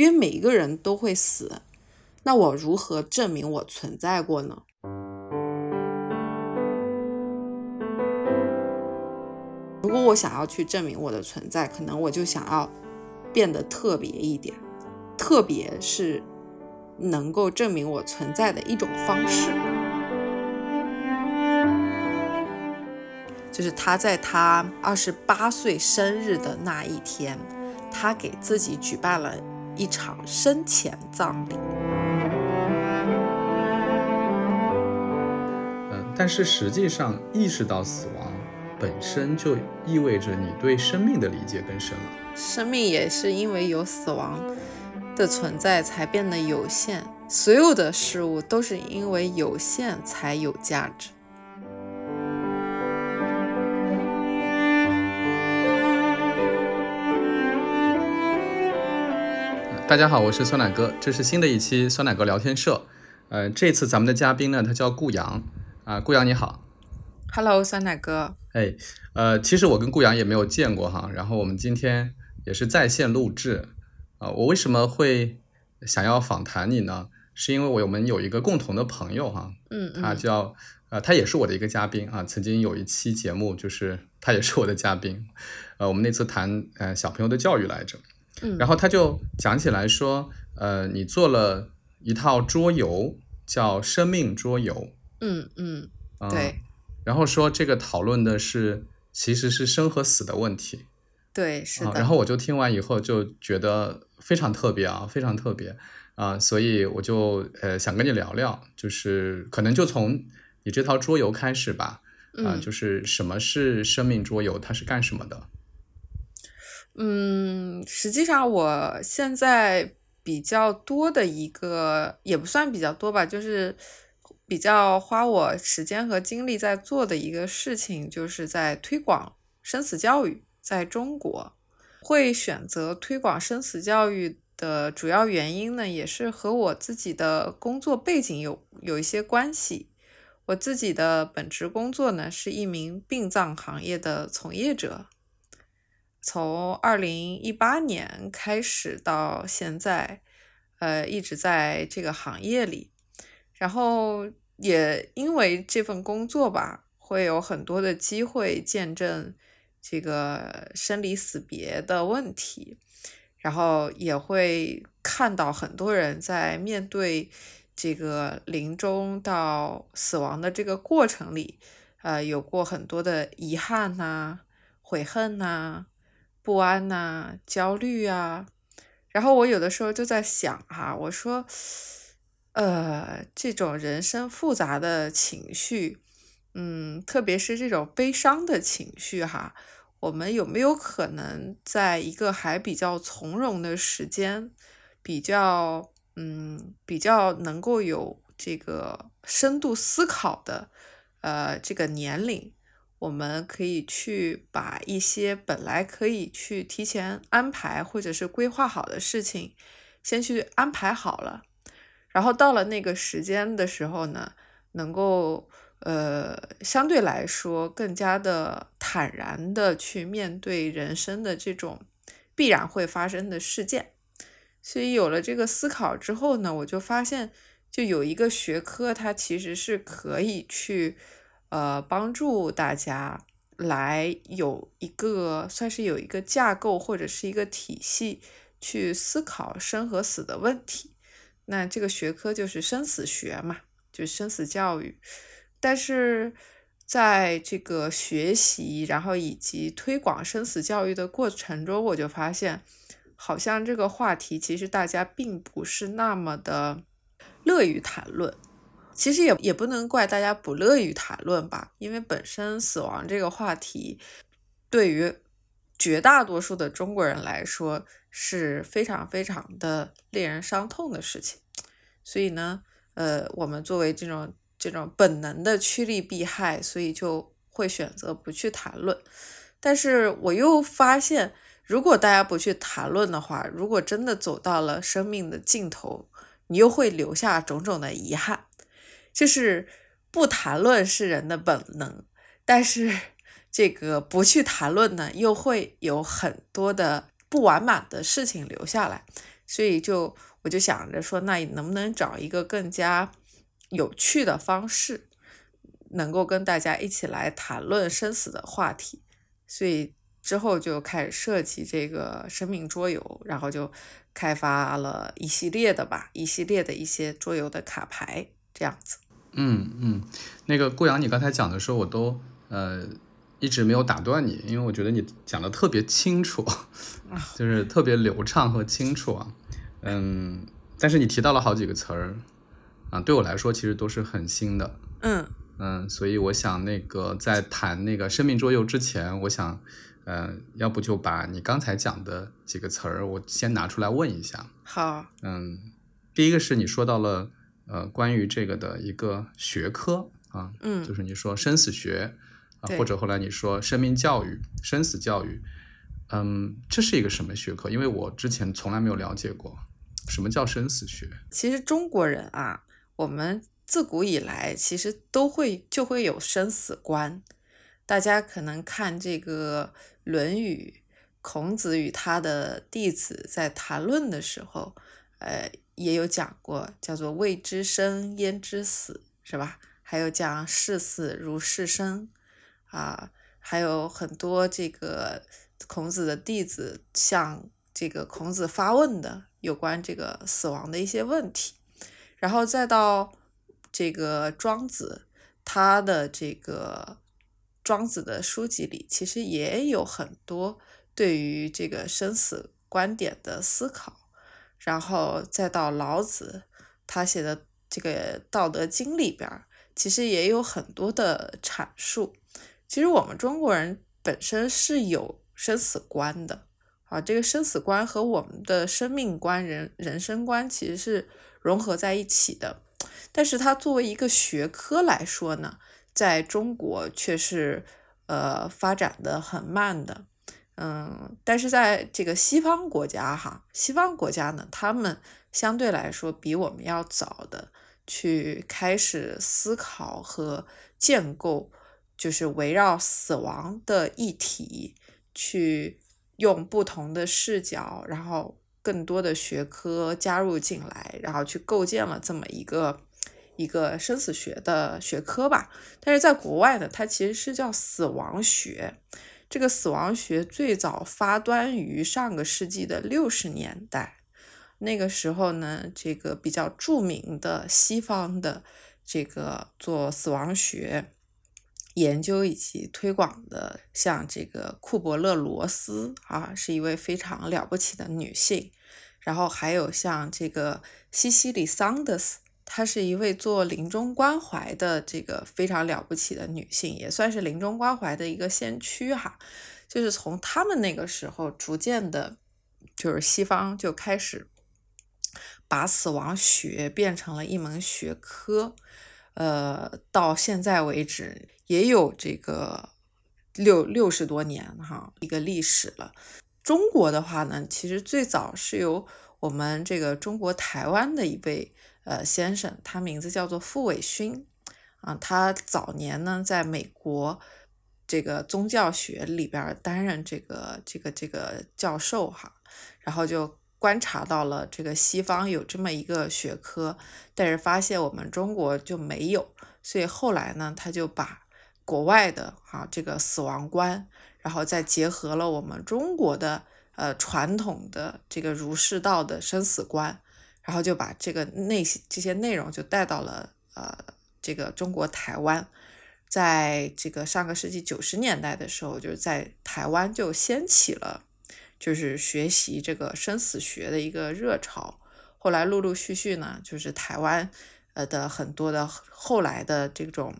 因为每一个人都会死，那我如何证明我存在过呢？如果我想要去证明我的存在，可能我就想要变得特别一点，特别是能够证明我存在的一种方式。就是他在他二十八岁生日的那一天，他给自己举办了一场生前葬礼。嗯，但是实际上意识到死亡本身就意味着你对生命的理解更深了。生命也是因为有死亡的存在才变得有限，所有的事物都是因为有限才有价值。大家好，我是酸奶哥，这是新的一期酸奶哥聊天社。呃，这次咱们的嘉宾呢，他叫顾阳啊，顾阳你好。Hello，酸奶哥。哎，呃，其实我跟顾阳也没有见过哈，然后我们今天也是在线录制啊。我为什么会想要访谈你呢？是因为我们有一个共同的朋友哈，嗯，他叫呃，他也是我的一个嘉宾啊。曾经有一期节目，就是他也是我的嘉宾，呃，我们那次谈呃小朋友的教育来着。然后他就讲起来说，呃，你做了一套桌游，叫生命桌游。嗯嗯，对。然后说这个讨论的是其实是生和死的问题。对，是的。然后我就听完以后就觉得非常特别啊，非常特别啊，所以我就呃想跟你聊聊，就是可能就从你这套桌游开始吧。啊，就是什么是生命桌游，它是干什么的？嗯，实际上我现在比较多的一个也不算比较多吧，就是比较花我时间和精力在做的一个事情，就是在推广生死教育。在中国，会选择推广生死教育的主要原因呢，也是和我自己的工作背景有有一些关系。我自己的本职工作呢，是一名殡葬行业的从业者。从二零一八年开始到现在，呃，一直在这个行业里，然后也因为这份工作吧，会有很多的机会见证这个生离死别的问题，然后也会看到很多人在面对这个临终到死亡的这个过程里，呃，有过很多的遗憾呐、悔恨呐。不安呐，焦虑啊，然后我有的时候就在想哈，我说，呃，这种人生复杂的情绪，嗯，特别是这种悲伤的情绪哈，我们有没有可能在一个还比较从容的时间，比较，嗯，比较能够有这个深度思考的，呃，这个年龄？我们可以去把一些本来可以去提前安排或者是规划好的事情，先去安排好了，然后到了那个时间的时候呢，能够呃相对来说更加的坦然的去面对人生的这种必然会发生的事件。所以有了这个思考之后呢，我就发现就有一个学科，它其实是可以去。呃，帮助大家来有一个算是有一个架构或者是一个体系去思考生和死的问题。那这个学科就是生死学嘛，就是生死教育。但是在这个学习然后以及推广生死教育的过程中，我就发现，好像这个话题其实大家并不是那么的乐于谈论。其实也也不能怪大家不乐于谈论吧，因为本身死亡这个话题，对于绝大多数的中国人来说是非常非常的令人伤痛的事情。所以呢，呃，我们作为这种这种本能的趋利避害，所以就会选择不去谈论。但是我又发现，如果大家不去谈论的话，如果真的走到了生命的尽头，你又会留下种种的遗憾。就是不谈论是人的本能，但是 这个不去谈论呢，又会有很多的不完满的事情留下来。所以就我就想着说，那能不能找一个更加有趣的方式，能够跟大家一起来谈论生死的话题？所以之后就开始设计这个生命桌游，然后就开发了一系列的吧，一系列的一些桌游的卡牌这样子。嗯嗯，那个顾阳，你刚才讲的时候，我都呃一直没有打断你，因为我觉得你讲的特别清楚，就是特别流畅和清楚啊。嗯，但是你提到了好几个词儿啊，对我来说其实都是很新的。嗯嗯，所以我想那个在谈那个生命桌游之前，我想呃，要不就把你刚才讲的几个词儿，我先拿出来问一下。好。嗯，第一个是你说到了。呃，关于这个的一个学科啊，嗯，就是你说生死学啊，或者后来你说生命教育、生死教育，嗯，这是一个什么学科？因为我之前从来没有了解过什么叫生死学。其实中国人啊，我们自古以来其实都会就会有生死观。大家可能看这个《论语》，孔子与他的弟子在谈论的时候，呃。也有讲过，叫做未知生焉知死，是吧？还有讲视死如视生，啊，还有很多这个孔子的弟子向这个孔子发问的有关这个死亡的一些问题，然后再到这个庄子，他的这个庄子的书籍里，其实也有很多对于这个生死观点的思考。然后再到老子，他写的这个《道德经》里边，其实也有很多的阐述。其实我们中国人本身是有生死观的啊，这个生死观和我们的生命观、人人生观其实是融合在一起的。但是它作为一个学科来说呢，在中国却是呃发展的很慢的。嗯，但是在这个西方国家哈，西方国家呢，他们相对来说比我们要早的去开始思考和建构，就是围绕死亡的议题，去用不同的视角，然后更多的学科加入进来，然后去构建了这么一个一个生死学的学科吧。但是在国外呢，它其实是叫死亡学。这个死亡学最早发端于上个世纪的六十年代，那个时候呢，这个比较著名的西方的这个做死亡学研究以及推广的，像这个库伯勒罗斯啊，是一位非常了不起的女性，然后还有像这个西西里桑德斯。她是一位做临终关怀的这个非常了不起的女性，也算是临终关怀的一个先驱哈。就是从他们那个时候，逐渐的，就是西方就开始把死亡学变成了一门学科。呃，到现在为止，也有这个六六十多年哈一个历史了。中国的话呢，其实最早是由我们这个中国台湾的一位。呃，先生，他名字叫做傅伟勋，啊，他早年呢在美国这个宗教学里边担任这个这个这个教授哈，然后就观察到了这个西方有这么一个学科，但是发现我们中国就没有，所以后来呢，他就把国外的啊这个死亡观，然后再结合了我们中国的呃传统的这个儒释道的生死观。然后就把这个内这些内容就带到了呃这个中国台湾，在这个上个世纪九十年代的时候，就是在台湾就掀起了就是学习这个生死学的一个热潮。后来陆陆续续呢，就是台湾呃的很多的后来的这种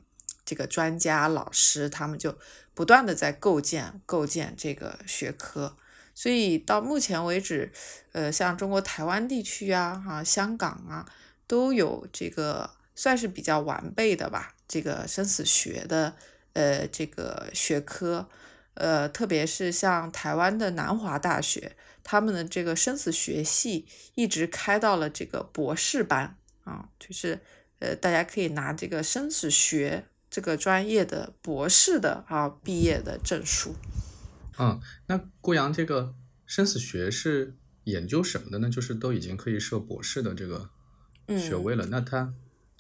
这个专家老师，他们就不断的在构建构建这个学科。所以到目前为止，呃，像中国台湾地区啊、哈香港啊，都有这个算是比较完备的吧，这个生死学的呃这个学科，呃，特别是像台湾的南华大学，他们的这个生死学系一直开到了这个博士班啊，就是呃，大家可以拿这个生死学这个专业的博士的啊毕业的证书。嗯，那顾阳，这个生死学是研究什么的呢？就是都已经可以设博士的这个学位了，那他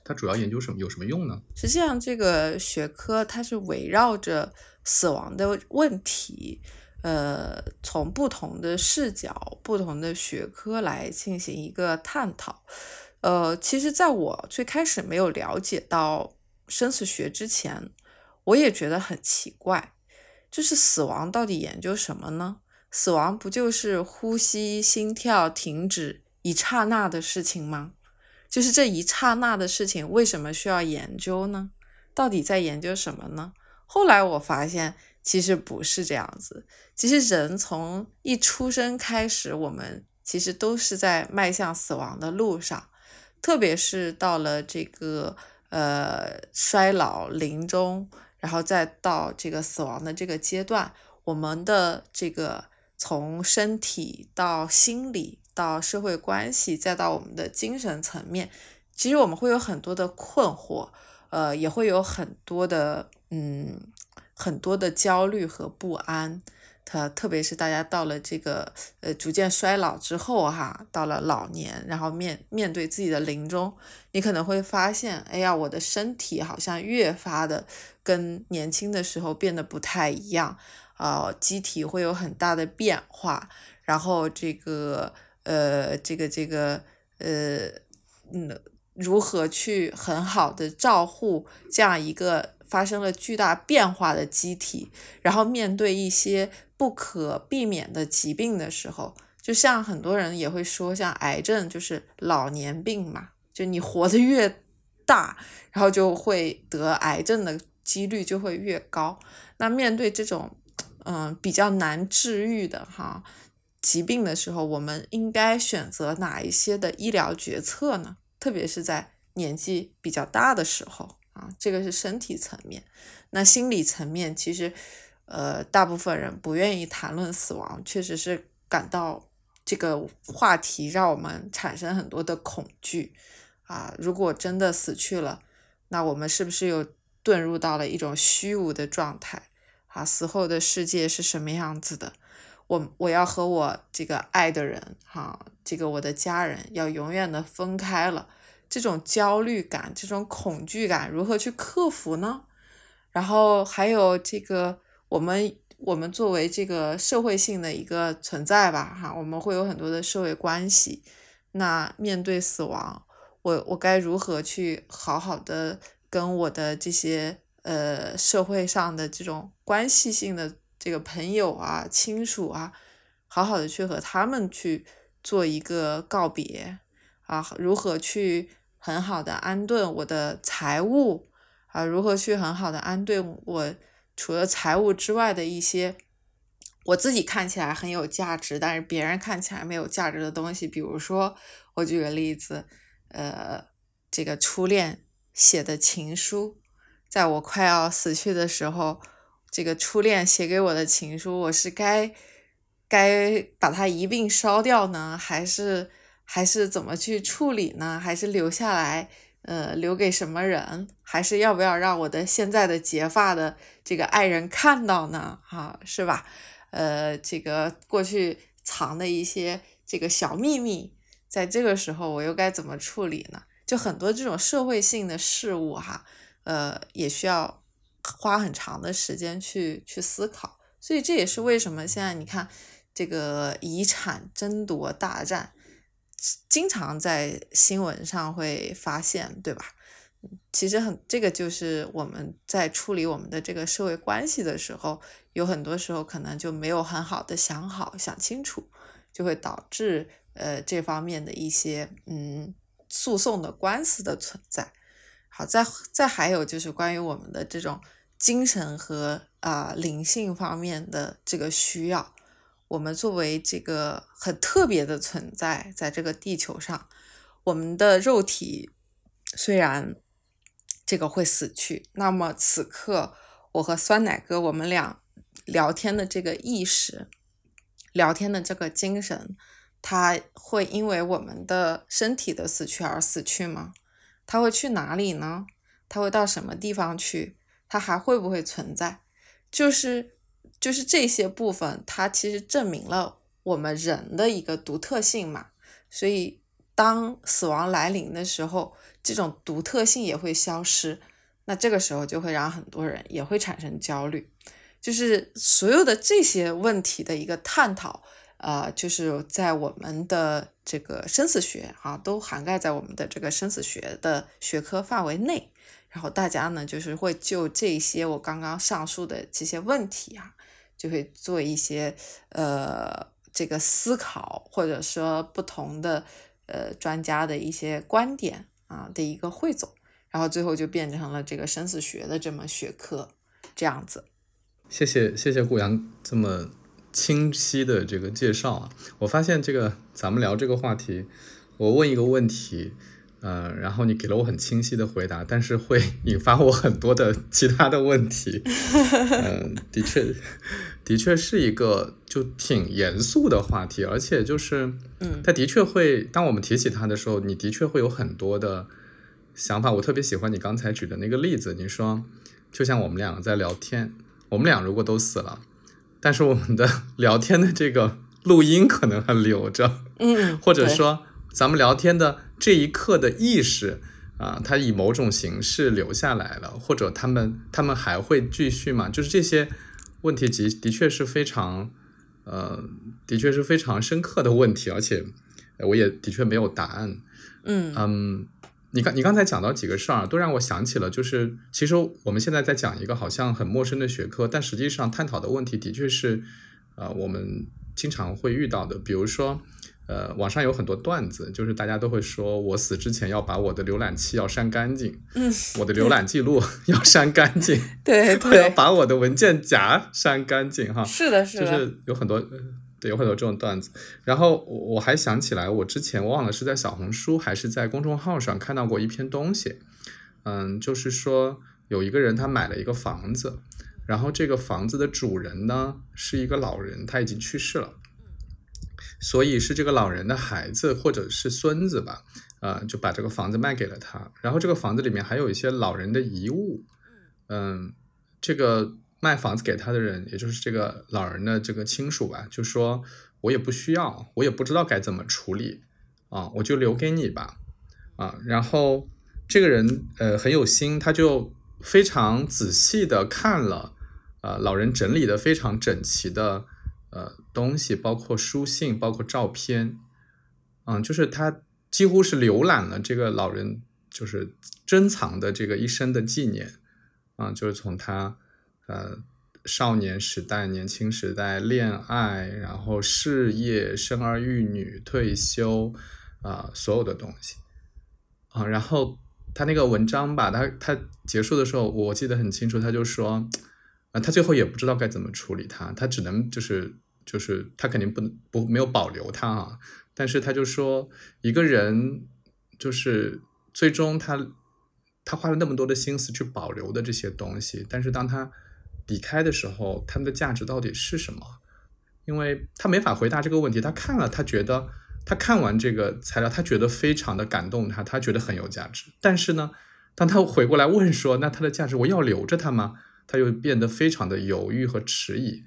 他主要研究什么？有什么用呢？实际上，这个学科它是围绕着死亡的问题，呃，从不同的视角、不同的学科来进行一个探讨。呃，其实在我最开始没有了解到生死学之前，我也觉得很奇怪，就是死亡到底研究什么呢？死亡不就是呼吸、心跳停止一刹那的事情吗？就是这一刹那的事情，为什么需要研究呢？到底在研究什么呢？后来我发现，其实不是这样子。其实人从一出生开始，我们其实都是在迈向死亡的路上，特别是到了这个呃衰老临终，然后再到这个死亡的这个阶段，我们的这个。从身体到心理，到社会关系，再到我们的精神层面，其实我们会有很多的困惑，呃，也会有很多的，嗯，很多的焦虑和不安。特特别是大家到了这个，呃，逐渐衰老之后，哈，到了老年，然后面面对自己的临终，你可能会发现，哎呀，我的身体好像越发的跟年轻的时候变得不太一样。呃，机体会有很大的变化，然后这个呃，这个这个呃，嗯，如何去很好的照护这样一个发生了巨大变化的机体，然后面对一些不可避免的疾病的时候，就像很多人也会说，像癌症就是老年病嘛，就你活得越大，然后就会得癌症的几率就会越高。那面对这种。嗯，比较难治愈的哈疾病的时候，我们应该选择哪一些的医疗决策呢？特别是在年纪比较大的时候啊，这个是身体层面。那心理层面，其实呃，大部分人不愿意谈论死亡，确实是感到这个话题让我们产生很多的恐惧啊。如果真的死去了，那我们是不是又遁入到了一种虚无的状态？啊，死后的世界是什么样子的？我我要和我这个爱的人，哈，这个我的家人要永远的分开了，这种焦虑感，这种恐惧感，如何去克服呢？然后还有这个，我们我们作为这个社会性的一个存在吧，哈，我们会有很多的社会关系。那面对死亡，我我该如何去好好的跟我的这些？呃，社会上的这种关系性的这个朋友啊、亲属啊，好好的去和他们去做一个告别啊，如何去很好的安顿我的财务啊，如何去很好的安顿我除了财务之外的一些我自己看起来很有价值，但是别人看起来没有价值的东西，比如说，我举个例子，呃，这个初恋写的情书。在我快要死去的时候，这个初恋写给我的情书，我是该该把它一并烧掉呢，还是还是怎么去处理呢？还是留下来，呃，留给什么人？还是要不要让我的现在的结发的这个爱人看到呢？哈，是吧？呃，这个过去藏的一些这个小秘密，在这个时候我又该怎么处理呢？就很多这种社会性的事物，哈。呃，也需要花很长的时间去去思考，所以这也是为什么现在你看这个遗产争夺大战，经常在新闻上会发现，对吧？其实很这个就是我们在处理我们的这个社会关系的时候，有很多时候可能就没有很好的想好想清楚，就会导致呃这方面的一些嗯诉讼的官司的存在。好，再再还有就是关于我们的这种精神和啊灵性方面的这个需要，我们作为这个很特别的存在，在这个地球上，我们的肉体虽然这个会死去，那么此刻我和酸奶哥我们俩聊天的这个意识，聊天的这个精神，它会因为我们的身体的死去而死去吗？他会去哪里呢？他会到什么地方去？他还会不会存在？就是就是这些部分，它其实证明了我们人的一个独特性嘛，所以当死亡来临的时候，这种独特性也会消失，那这个时候就会让很多人也会产生焦虑，就是所有的这些问题的一个探讨，呃，就是在我们的这个生死学啊，都涵盖在我们的这个生死学的学科范围内，然后大家呢，就是会就这些我刚刚上述的这些问题啊，就会做一些呃。这个思考，或者说不同的呃专家的一些观点啊的一个汇总，然后最后就变成了这个生死学的这门学科这样子。谢谢谢谢顾阳这么清晰的这个介绍啊！我发现这个咱们聊这个话题，我问一个问题。呃，然后你给了我很清晰的回答，但是会引发我很多的其他的问题。嗯，的确，的确是一个就挺严肃的话题，而且就是，嗯，它的确会，当我们提起它的时候，你的确会有很多的想法。我特别喜欢你刚才举的那个例子，你说，就像我们两个在聊天，我们俩如果都死了，但是我们的聊天的这个录音可能还留着，嗯，或者说咱们聊天的。这一刻的意识啊，它以某种形式留下来了，或者他们他们还会继续吗？就是这些问题，的的确是非常呃，的确是非常深刻的问题，而且我也的确没有答案。嗯嗯，你刚你刚才讲到几个事儿，都让我想起了，就是其实我们现在在讲一个好像很陌生的学科，但实际上探讨的问题的确是呃我们经常会遇到的，比如说。呃，网上有很多段子，就是大家都会说，我死之前要把我的浏览器要删干净，嗯，我的浏览记录要删干净，对对，要把我的文件夹删干净，哈，是的，是的，就是有很多，对，有很多这种段子。然后我我还想起来，我之前忘了是在小红书还是在公众号上看到过一篇东西，嗯，就是说有一个人他买了一个房子，然后这个房子的主人呢是一个老人，他已经去世了。所以是这个老人的孩子或者是孙子吧，呃，就把这个房子卖给了他。然后这个房子里面还有一些老人的遗物，嗯，这个卖房子给他的人，也就是这个老人的这个亲属吧，就说我也不需要，我也不知道该怎么处理啊，我就留给你吧，啊，然后这个人呃很有心，他就非常仔细的看了，呃，老人整理的非常整齐的。呃，东西包括书信，包括照片，嗯，就是他几乎是浏览了这个老人就是珍藏的这个一生的纪念，啊，就是从他呃少年时代、年轻时代、恋爱，然后事业、生儿育女、退休啊，所有的东西啊，然后他那个文章吧，他他结束的时候，我记得很清楚，他就说。啊，他最后也不知道该怎么处理他，他只能就是就是他肯定不能不没有保留他啊，但是他就说一个人就是最终他他花了那么多的心思去保留的这些东西，但是当他离开的时候，他们的价值到底是什么？因为他没法回答这个问题。他看了，他觉得他看完这个材料，他觉得非常的感动，他他觉得很有价值。但是呢，当他回过来问说，那它的价值我要留着它吗？他又变得非常的犹豫和迟疑，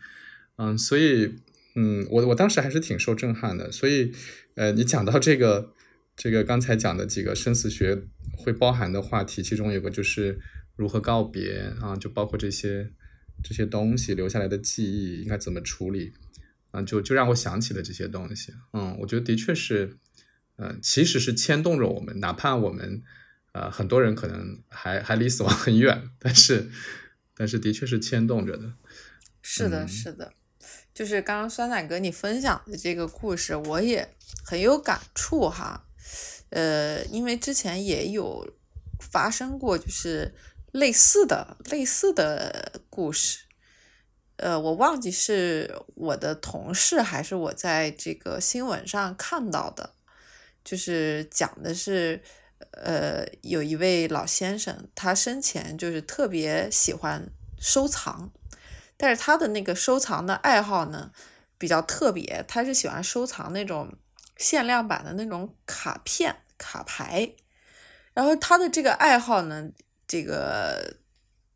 嗯，所以，嗯，我我当时还是挺受震撼的。所以，呃，你讲到这个，这个刚才讲的几个生死学会包含的话题，其中有个就是如何告别啊，就包括这些这些东西留下来的记忆应该怎么处理，啊，就就让我想起了这些东西。嗯，我觉得的确是，呃，其实是牵动着我们，哪怕我们，呃，很多人可能还还离死亡很远，但是。但是的确是牵动着的，是的，是的，就是刚刚酸奶哥你分享的这个故事，我也很有感触哈。呃，因为之前也有发生过，就是类似的类似的故事。呃，我忘记是我的同事还是我在这个新闻上看到的，就是讲的是。呃，有一位老先生，他生前就是特别喜欢收藏，但是他的那个收藏的爱好呢比较特别，他是喜欢收藏那种限量版的那种卡片、卡牌。然后他的这个爱好呢，这个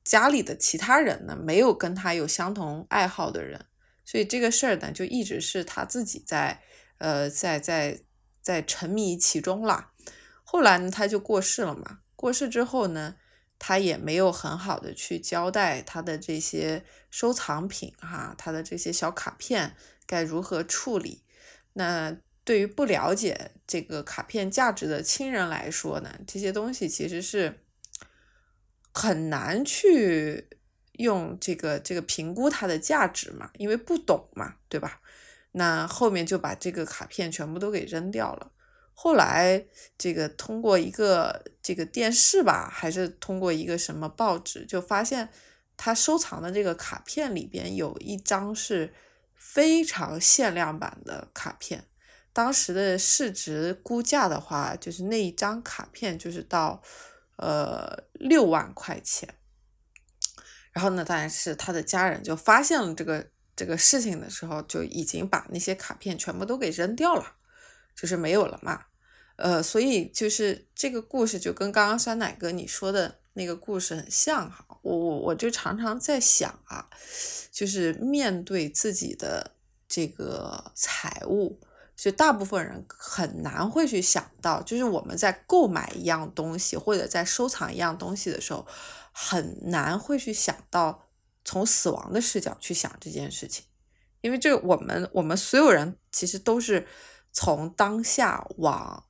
家里的其他人呢没有跟他有相同爱好的人，所以这个事儿呢，就一直是他自己在呃在在在沉迷其中啦。后来呢，他就过世了嘛。过世之后呢，他也没有很好的去交代他的这些收藏品哈，他的这些小卡片该如何处理。那对于不了解这个卡片价值的亲人来说呢，这些东西其实是很难去用这个这个评估它的价值嘛，因为不懂嘛，对吧？那后面就把这个卡片全部都给扔掉了。后来这个通过一个这个电视吧，还是通过一个什么报纸，就发现他收藏的这个卡片里边有一张是非常限量版的卡片，当时的市值估价的话，就是那一张卡片就是到呃六万块钱。然后呢，当然是他的家人就发现了这个这个事情的时候，就已经把那些卡片全部都给扔掉了。就是没有了嘛，呃，所以就是这个故事就跟刚刚酸奶哥你说的那个故事很像哈，我我我就常常在想啊，就是面对自己的这个财务，就大部分人很难会去想到，就是我们在购买一样东西或者在收藏一样东西的时候，很难会去想到从死亡的视角去想这件事情，因为这我们我们所有人其实都是。从当下往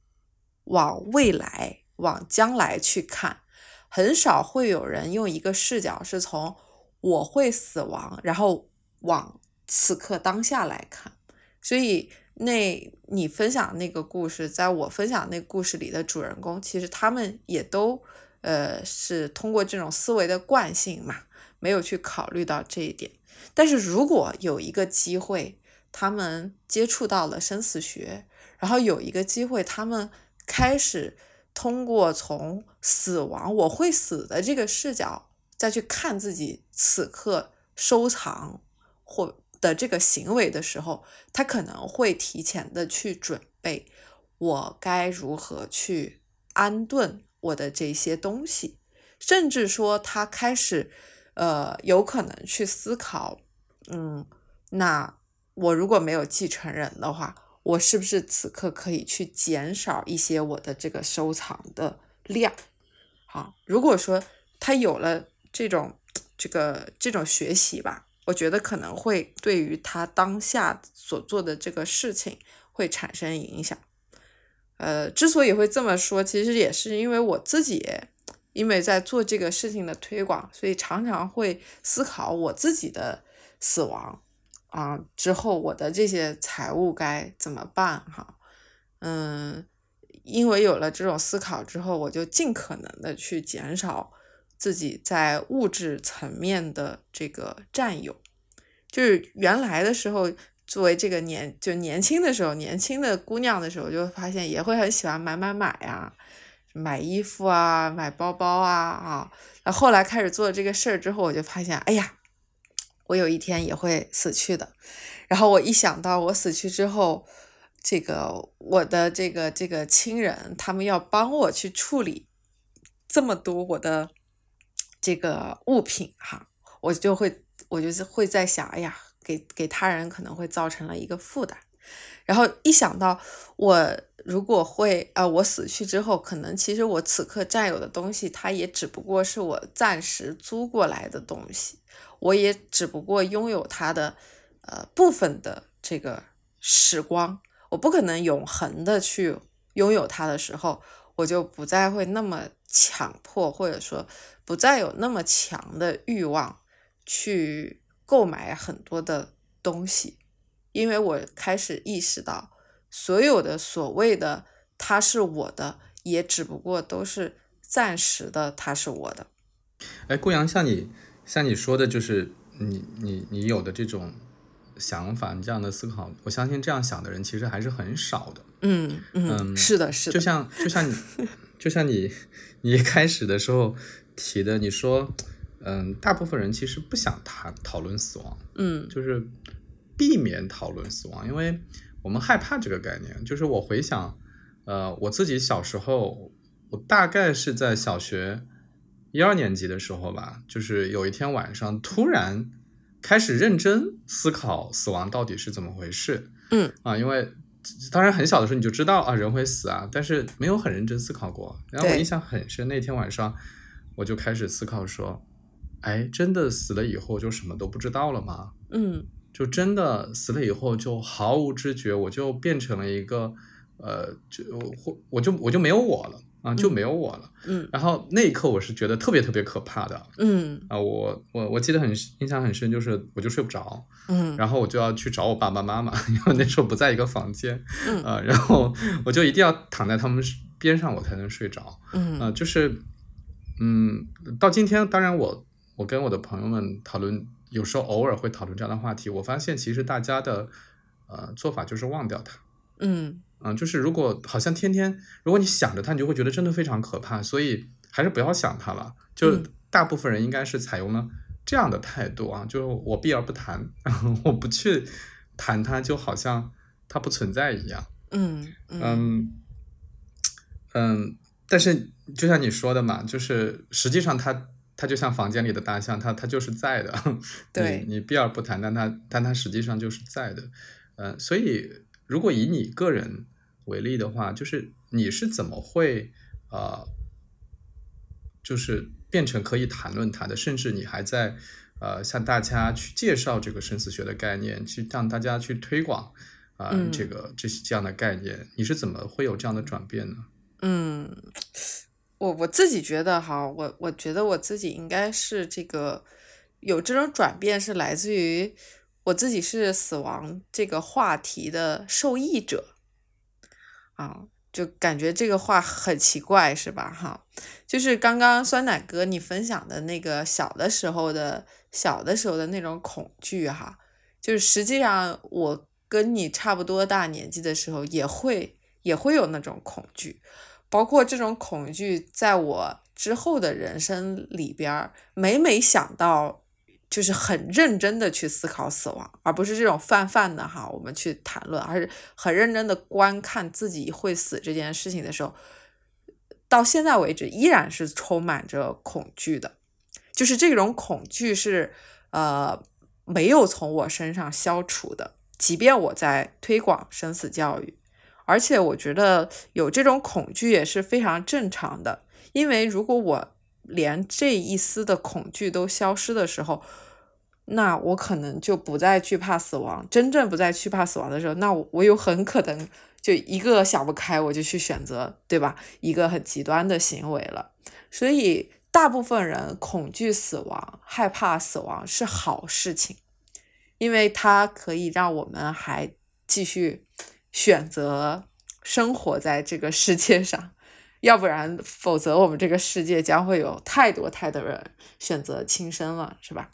往未来往将来去看，很少会有人用一个视角是从我会死亡，然后往此刻当下来看。所以，那你分享那个故事，在我分享那故事里的主人公，其实他们也都呃是通过这种思维的惯性嘛，没有去考虑到这一点。但是如果有一个机会，他们接触到了生死学，然后有一个机会，他们开始通过从死亡我会死的这个视角再去看自己此刻收藏或的这个行为的时候，他可能会提前的去准备，我该如何去安顿我的这些东西，甚至说他开始，呃，有可能去思考，嗯，那。我如果没有继承人的话，我是不是此刻可以去减少一些我的这个收藏的量？好，如果说他有了这种这个这种学习吧，我觉得可能会对于他当下所做的这个事情会产生影响。呃，之所以会这么说，其实也是因为我自己，因为在做这个事情的推广，所以常常会思考我自己的死亡。啊，之后我的这些财务该怎么办？哈，嗯，因为有了这种思考之后，我就尽可能的去减少自己在物质层面的这个占有。就是原来的时候，作为这个年就年轻的时候，年轻的姑娘的时候，就发现也会很喜欢买买买呀，买衣服啊，买包包啊，啊，那后来开始做这个事儿之后，我就发现，哎呀。我有一天也会死去的，然后我一想到我死去之后，这个我的这个这个亲人，他们要帮我去处理这么多我的这个物品哈，我就会我就是会在想，哎呀，给给他人可能会造成了一个负担，然后一想到我如果会啊，我死去之后，可能其实我此刻占有的东西，它也只不过是我暂时租过来的东西。我也只不过拥有它的，呃部分的这个时光，我不可能永恒的去拥有它的时候，我就不再会那么强迫，或者说不再有那么强的欲望去购买很多的东西，因为我开始意识到，所有的所谓的它是我的，也只不过都是暂时的，它是我的。哎，顾阳，像你。像你说的，就是你你你有的这种想法，你这样的思考，我相信这样想的人其实还是很少的。嗯嗯，是的，是的。就像就像你 就像你你一开始的时候提的，你说，嗯，大部分人其实不想谈讨论死亡，嗯，就是避免讨论死亡，因为我们害怕这个概念。就是我回想，呃，我自己小时候，我大概是在小学。一二年级的时候吧，就是有一天晚上突然开始认真思考死亡到底是怎么回事。嗯啊，因为当然很小的时候你就知道啊人会死啊，但是没有很认真思考过。然后我印象很深，那天晚上我就开始思考说，哎，真的死了以后就什么都不知道了吗？嗯，就真的死了以后就毫无知觉，我就变成了一个呃，就或我就我就没有我了。啊，就没有我了。嗯，然后那一刻我是觉得特别特别可怕的。嗯啊，我我我记得很印象很深，就是我就睡不着，嗯，然后我就要去找我爸爸妈妈，因为那时候不在一个房间，嗯呃，然后我就一定要躺在他们边上，我才能睡着。嗯呃，就是，嗯，到今天，当然我我跟我的朋友们讨论，有时候偶尔会讨论这样的话题，我发现其实大家的呃做法就是忘掉它。嗯嗯，就是如果好像天天，如果你想着它，你就会觉得真的非常可怕，所以还是不要想它了。就嗯大部分人应该是采用了这样的态度啊，就是我避而不谈，我不去谈它，就好像它不存在一样。嗯嗯嗯嗯，但是就像你说的嘛，就是实际上它它就像房间里的大象，它它就是在的。对 你你避而不谈，但它但它实际上就是在的。嗯，所以如果以你个人为例的话，就是你是怎么会呃，就是变成可以谈论它的，甚至你还在呃向大家去介绍这个生死学的概念，去让大家去推广啊、嗯这个这些这样的概念，你是怎么会有这样的转变呢？嗯，我我自己觉得哈，我我觉得我自己应该是这个有这种转变，是来自于我自己是死亡这个话题的受益者啊，就感觉这个话很奇怪，是吧？哈，就是刚刚酸奶哥你分享的那个小的时候的小的时候的那种恐惧哈，就是实际上我跟你差不多大年纪的时候也会也会有那种恐惧。包括这种恐惧，在我之后的人生里边，每每想到，就是很认真的去思考死亡，而不是这种泛泛的哈，我们去谈论，而是很认真的观看自己会死这件事情的时候，到现在为止依然是充满着恐惧的，就是这种恐惧是呃没有从我身上消除的，即便我在推广生死教育。而且我觉得有这种恐惧也是非常正常的，因为如果我连这一丝的恐惧都消失的时候，那我可能就不再惧怕死亡。真正不再惧怕死亡的时候，那我我有很可能就一个想不开，我就去选择，对吧？一个很极端的行为了。所以，大部分人恐惧死亡、害怕死亡是好事情，因为它可以让我们还继续。选择生活在这个世界上，要不然，否则我们这个世界将会有太多太多人选择轻生了，是吧？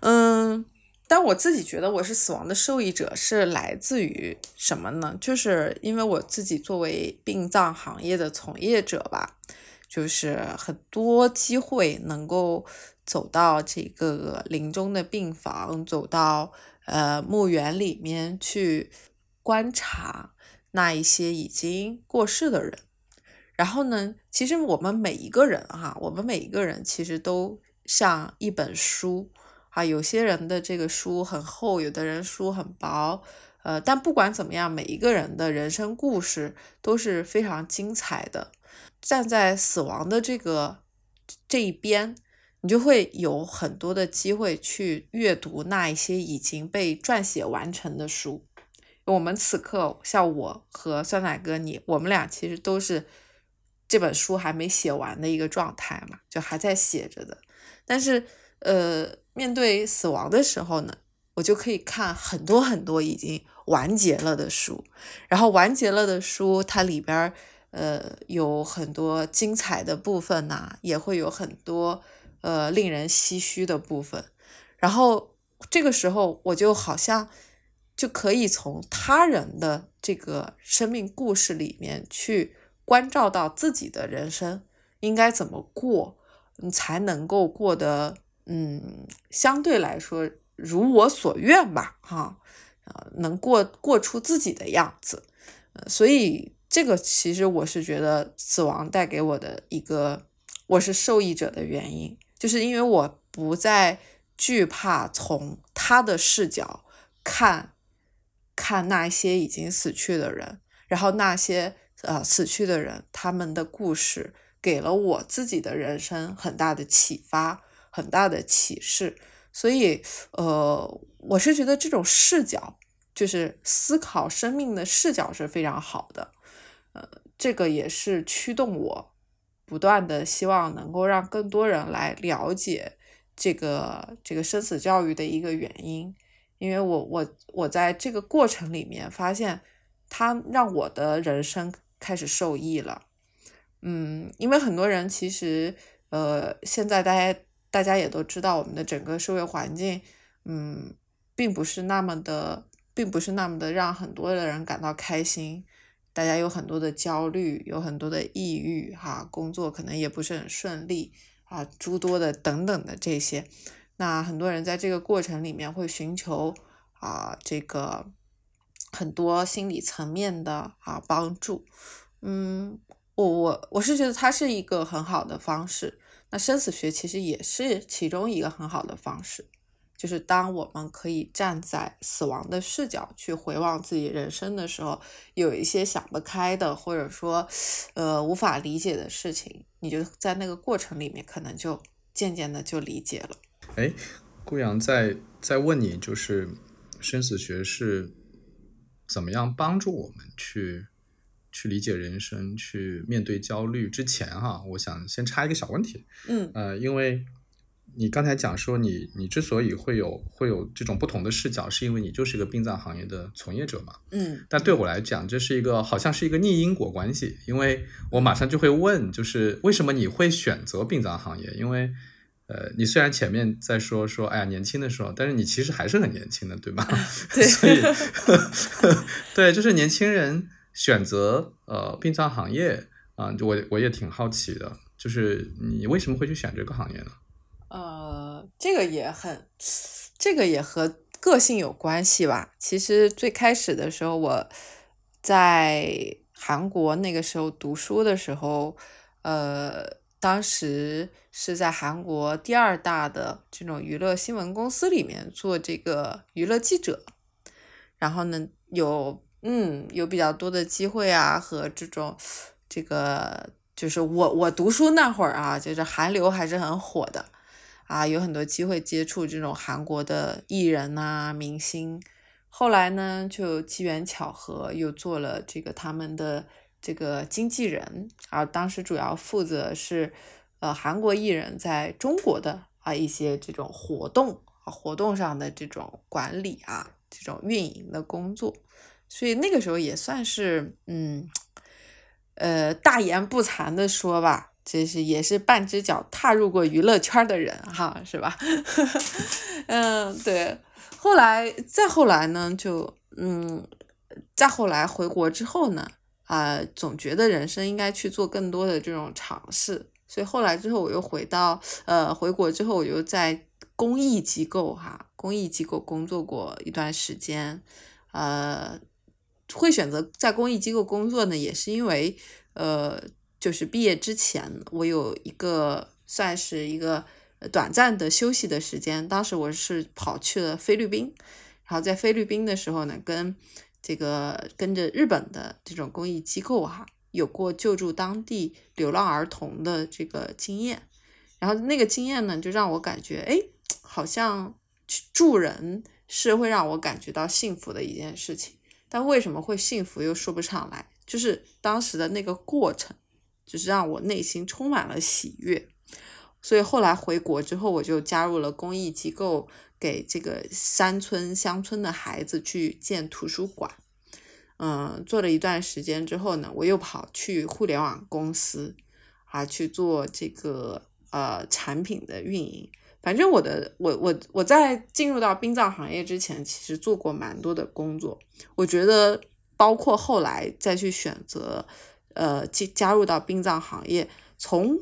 嗯，但我自己觉得我是死亡的受益者，是来自于什么呢？就是因为我自己作为殡葬行业的从业者吧，就是很多机会能够走到这个临终的病房，走到呃墓园里面去。观察那一些已经过世的人，然后呢，其实我们每一个人哈，我们每一个人其实都像一本书啊，有些人的这个书很厚，有的人书很薄，呃，但不管怎么样，每一个人的人生故事都是非常精彩的。站在死亡的这个这一边，你就会有很多的机会去阅读那一些已经被撰写完成的书。我们此刻，像我和酸奶哥你，我们俩其实都是这本书还没写完的一个状态嘛，就还在写着的。但是，呃，面对死亡的时候呢，我就可以看很多很多已经完结了的书，然后完结了的书，它里边呃有很多精彩的部分呐、也会有很多呃令人唏嘘的部分。然后这个时候，我就好像。就可以从他人的这个生命故事里面去关照到自己的人生应该怎么过，你才能够过得嗯相对来说如我所愿吧，哈，呃，能过过出自己的样子。所以这个其实我是觉得死亡带给我的一个我是受益者的原因，就是因为我不再惧怕从他的视角。看，看那些已经死去的人，然后那些呃死去的人他们的故事，给了我自己的人生很大的启发，很大的启示。所以，呃，我是觉得这种视角，就是思考生命的视角是非常好的。呃，这个也是驱动我不断的希望能够让更多人来了解这个这个生死教育的一个原因。因为我我我在这个过程里面发现，它让我的人生开始受益了。嗯，因为很多人其实，呃，现在大家。大家也都知道，我们的整个社会环境，嗯，并不是那么的，并不是那么的让很多的人感到开心。大家有很多的焦虑，有很多的抑郁，哈，工作可能也不是很顺利，啊，诸多的等等的这些。那很多人在这个过程里面会寻求啊，这个很多心理层面的啊帮助。嗯，我我我是觉得它是一个很好的方式。那生死学其实也是其中一个很好的方式，就是当我们可以站在死亡的视角去回望自己人生的时候，有一些想不开的，或者说，呃，无法理解的事情，你就在那个过程里面，可能就渐渐的就理解了。哎，顾阳在在问你，就是生死学是怎么样帮助我们去？去理解人生，去面对焦虑之前，哈，我想先插一个小问题，嗯，呃，因为你刚才讲说你你之所以会有会有这种不同的视角，是因为你就是一个殡葬行业的从业者嘛，嗯，但对我来讲，这是一个好像是一个逆因果关系，因为我马上就会问，就是为什么你会选择殡葬行业？因为呃，你虽然前面在说说，哎呀，年轻的时候，但是你其实还是很年轻的，对吧？对，所以 对，就是年轻人。选择呃殡葬行业啊，我我也挺好奇的，就是你为什么会去选这个行业呢？呃，这个也很，这个也和个性有关系吧。其实最开始的时候，我在韩国那个时候读书的时候，呃，当时是在韩国第二大的这种娱乐新闻公司里面做这个娱乐记者，然后呢有。嗯，有比较多的机会啊，和这种，这个就是我我读书那会儿啊，就是韩流还是很火的，啊，有很多机会接触这种韩国的艺人呐、明星。后来呢，就机缘巧合又做了这个他们的这个经纪人，啊，当时主要负责是，呃，韩国艺人在中国的啊一些这种活动活动上的这种管理啊这种运营的工作。所以那个时候也算是，嗯，呃，大言不惭的说吧，这是也是半只脚踏入过娱乐圈的人哈，是吧？嗯，对。后来再后来呢，就嗯，再后来回国之后呢，啊，总觉得人生应该去做更多的这种尝试，所以后来之后我又回到，呃，回国之后我又在公益机构哈，公益机构工作过一段时间，呃。会选择在公益机构工作呢，也是因为，呃，就是毕业之前，我有一个算是一个短暂的休息的时间。当时我是跑去了菲律宾，然后在菲律宾的时候呢，跟这个跟着日本的这种公益机构哈，有过救助当地流浪儿童的这个经验。然后那个经验呢，就让我感觉，哎，好像助人是会让我感觉到幸福的一件事情。但为什么会幸福又说不上来？就是当时的那个过程，就是让我内心充满了喜悦。所以后来回国之后，我就加入了公益机构，给这个山村乡村的孩子去建图书馆。嗯，做了一段时间之后呢，我又跑去互联网公司，啊，去做这个呃产品的运营。反正我的我我我在进入到殡葬行业之前，其实做过蛮多的工作。我觉得，包括后来再去选择，呃，加加入到殡葬行业，从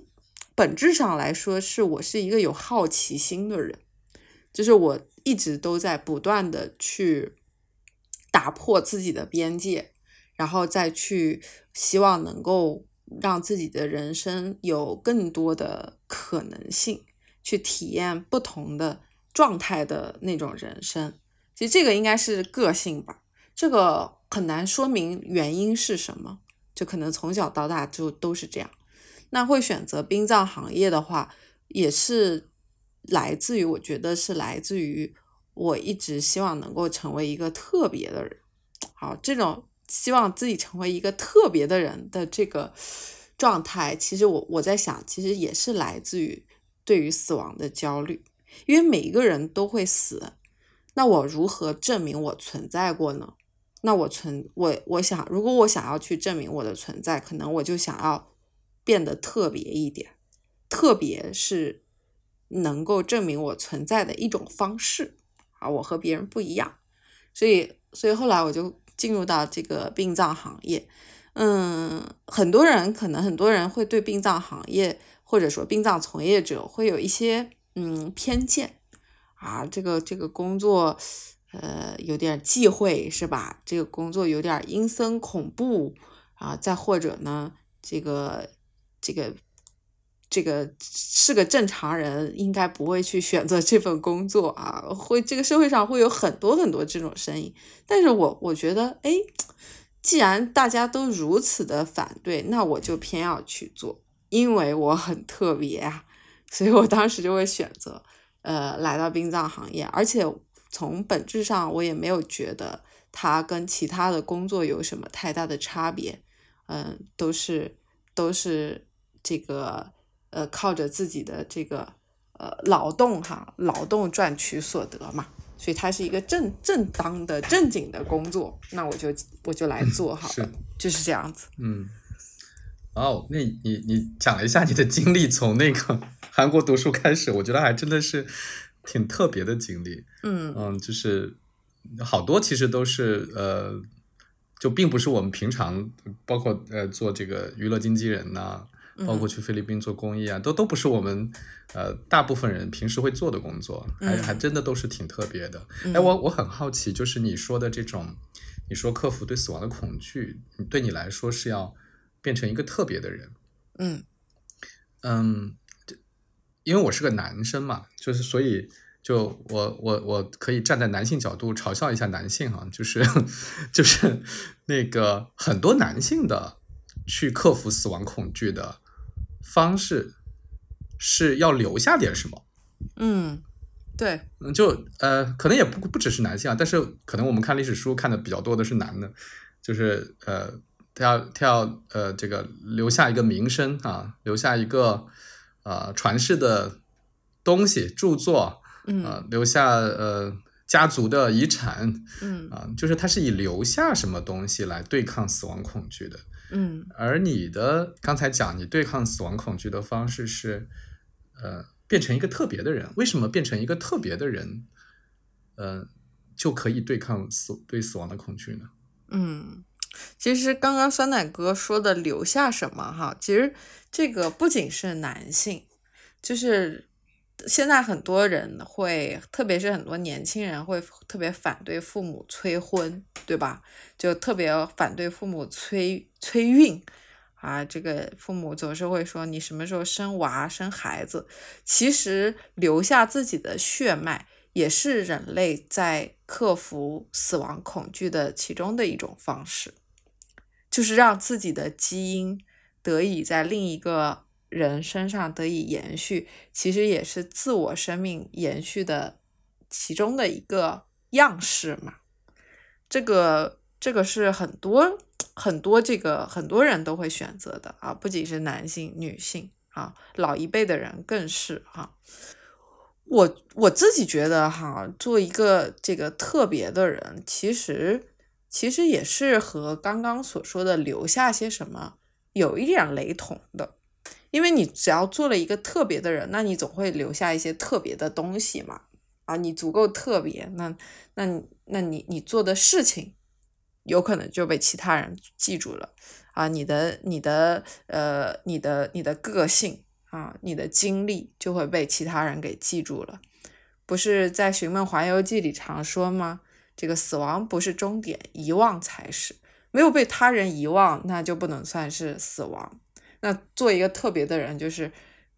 本质上来说，是我是一个有好奇心的人，就是我一直都在不断的去打破自己的边界，然后再去希望能够让自己的人生有更多的可能性。去体验不同的状态的那种人生，其实这个应该是个性吧，这个很难说明原因是什么，就可能从小到大就都是这样。那会选择殡葬行业的话，也是来自于我觉得是来自于我一直希望能够成为一个特别的人。好，这种希望自己成为一个特别的人的这个状态，其实我我在想，其实也是来自于对于死亡的焦虑，因为每一个人都会死，那我如何证明我存在过呢？那我存我我想，如果我想要去证明我的存在，可能我就想要。变得特别一点，特别是能够证明我存在的一种方式啊，我和别人不一样，所以，所以后来我就进入到这个殡葬行业。嗯，很多人可能很多人会对殡葬行业或者说殡葬从业者会有一些嗯偏见啊，这个这个工作呃有点忌讳是吧？这个工作有点阴森恐怖啊，再或者呢这个。这个这个是个正常人，应该不会去选择这份工作啊。会这个社会上会有很多很多这种声音，但是我我觉得，哎，既然大家都如此的反对，那我就偏要去做，因为我很特别啊。所以我当时就会选择，呃，来到殡葬行业，而且从本质上我也没有觉得它跟其他的工作有什么太大的差别，嗯，都是都是。这个呃，靠着自己的这个呃劳动哈，劳动赚取所得嘛，所以它是一个正正当的正经的工作，那我就我就来做哈，就是这样子。嗯，哦，那你你讲了一下你的经历，从那个 韩国读书开始，我觉得还真的是挺特别的经历。嗯嗯，就是好多其实都是呃，就并不是我们平常包括呃做这个娱乐经纪人呐。包括去菲律宾做公益啊，都都不是我们呃大部分人平时会做的工作，还还真的都是挺特别的。哎，我我很好奇，就是你说的这种，你说克服对死亡的恐惧，对你来说是要变成一个特别的人。嗯嗯，因为我是个男生嘛，就是所以就我我我可以站在男性角度嘲笑一下男性哈，就是就是那个很多男性的去克服死亡恐惧的。方式是要留下点什么？嗯，对，嗯，就呃，可能也不不只是男性啊，但是可能我们看历史书看的比较多的是男的，就是呃，他要他要呃，这个留下一个名声啊，留下一个呃传世的东西著作，嗯，留下呃家族的遗产，嗯啊，就是他是以留下什么东西来对抗死亡恐惧的。嗯，而你的刚才讲，你对抗死亡恐惧的方式是，呃，变成一个特别的人。为什么变成一个特别的人，呃，就可以对抗死对死亡的恐惧呢？嗯，其实刚刚酸奶哥说的留下什么哈，其实这个不仅是男性，就是。现在很多人会，特别是很多年轻人会特别反对父母催婚，对吧？就特别反对父母催催孕啊。这个父母总是会说你什么时候生娃生孩子。其实留下自己的血脉，也是人类在克服死亡恐惧的其中的一种方式，就是让自己的基因得以在另一个。人身上得以延续，其实也是自我生命延续的其中的一个样式嘛。这个这个是很多很多这个很多人都会选择的啊，不仅是男性、女性啊，老一辈的人更是哈。我我自己觉得哈，做一个这个特别的人，其实其实也是和刚刚所说的留下些什么有一点雷同的。因为你只要做了一个特别的人，那你总会留下一些特别的东西嘛。啊，你足够特别，那那那你你做的事情，有可能就被其他人记住了。啊，你的你的呃你的你的个性啊，你的经历就会被其他人给记住了。不是在《寻梦环游记》里常说吗？这个死亡不是终点，遗忘才是。没有被他人遗忘，那就不能算是死亡。那做一个特别的人，就是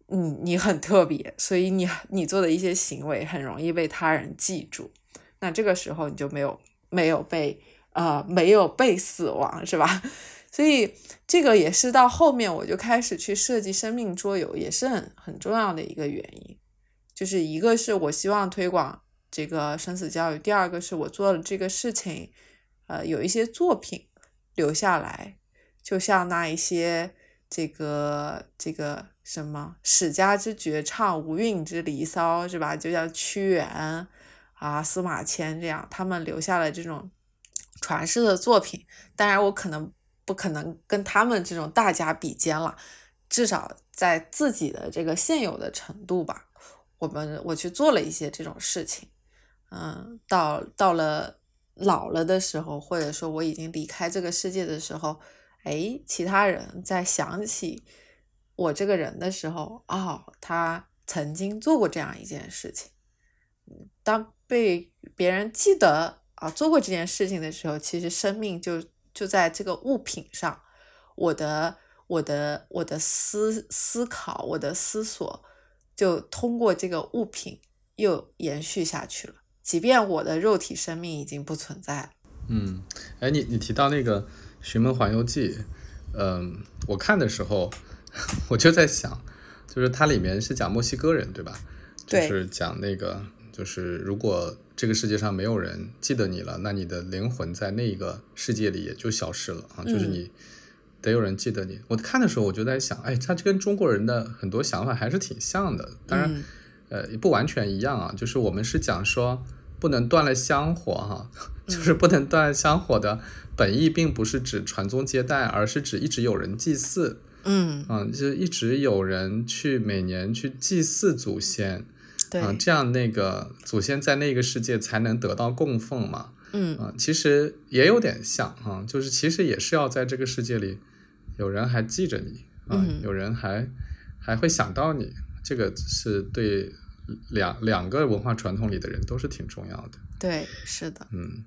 你你很特别，所以你你做的一些行为很容易被他人记住。那这个时候你就没有没有被呃没有被死亡，是吧？所以这个也是到后面我就开始去设计生命桌游，也是很很重要的一个原因。就是一个是我希望推广这个生死教育，第二个是我做了这个事情，呃，有一些作品留下来，就像那一些这个这个什么史家之绝唱、无韵之离骚，是吧？就像屈原啊、司马迁这样，他们留下了这种传世的作品。当然，我可能。不可能跟他们这种大家比肩了，至少在自己的这个现有的程度吧。我们我去做了一些这种事情，嗯，到到了老了的时候，或者说我已经离开这个世界的时候，哎，其他人在想起我这个人的时候，哦，他曾经做过这样一件事情。当被别人记得啊做过这件事情的时候，其实生命就。就在这个物品上，我的我的我的思思考，我的思索，就通过这个物品又延续下去了。即便我的肉体生命已经不存在了。嗯，哎，你你提到那个《寻梦环游记》，嗯，我看的时候 我就在想，就是它里面是讲墨西哥人对吧？就是讲那个，就是如果。这个世界上没有人记得你了，那你的灵魂在那个世界里也就消失了啊！就是你得有人记得你。我看的时候我就在想，哎，他这跟中国人的很多想法还是挺像的。当然，呃，不完全一样啊。就是我们是讲说不能断了香火哈，就是不能断香火的本意，并不是指传宗接代，而是指一直有人祭祀。嗯嗯，就是一直有人去每年去祭祀祖先。啊，这样那个祖先在那个世界才能得到供奉嘛？嗯啊，其实也有点像啊，就是其实也是要在这个世界里有人还记着你啊，有人还还会想到你，这个是对两两个文化传统里的人都是挺重要的。对，是的。嗯，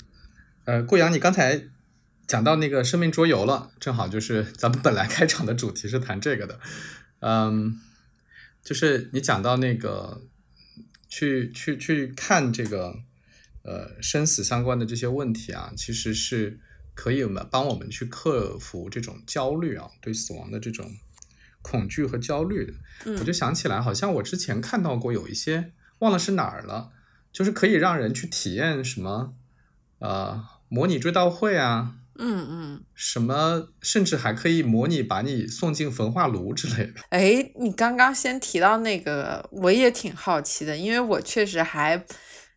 呃，顾阳，你刚才讲到那个生命桌游了，正好就是咱们本来开场的主题是谈这个的，嗯，就是你讲到那个。去去去看这个，呃，生死相关的这些问题啊，其实是可以们帮我们去克服这种焦虑啊，对死亡的这种恐惧和焦虑的。我就想起来，好像我之前看到过有一些，忘了是哪儿了，就是可以让人去体验什么，呃，模拟追悼会啊。嗯嗯，什么，甚至还可以模拟把你送进焚化炉之类的。哎，你刚刚先提到那个，我也挺好奇的，因为我确实还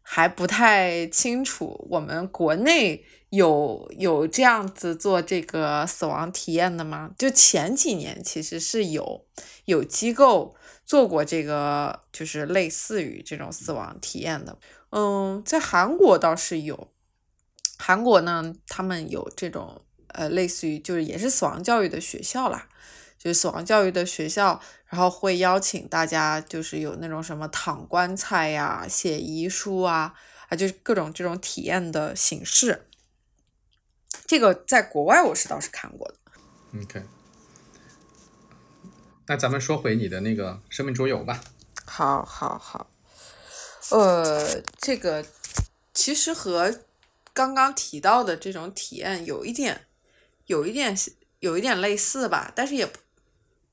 还不太清楚，我们国内有有这样子做这个死亡体验的吗？就前几年其实是有有机构做过这个，就是类似于这种死亡体验的。嗯，在韩国倒是有。韩国呢，他们有这种呃，类似于就是也是死亡教育的学校啦，就是死亡教育的学校，然后会邀请大家，就是有那种什么躺棺材呀、写遗书啊，啊，就是各种这种体验的形式。这个在国外我是倒是看过的。OK，那咱们说回你的那个生命桌游吧。好，好，好。呃，这个其实和。刚刚提到的这种体验有一点，有一点，有一点类似吧，但是也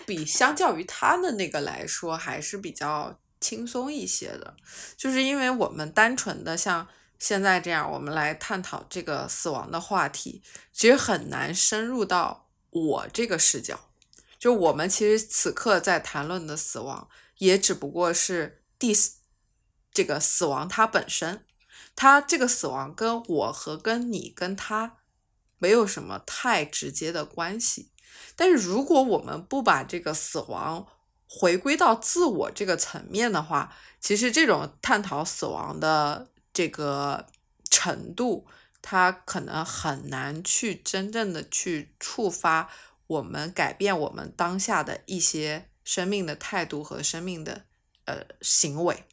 比相较于他的那个来说还是比较轻松一些的，就是因为我们单纯的像现在这样，我们来探讨这个死亡的话题，其实很难深入到我这个视角。就我们其实此刻在谈论的死亡，也只不过是第这个死亡它本身。它这个死亡跟我和跟你跟他没有什么太直接的关系，但是如果我们不把这个死亡回归到自我这个层面的话，其实这种探讨死亡的这个程度，它可能很难去真正的去触发我们改变我们当下的一些生命的态度和生命的呃行为。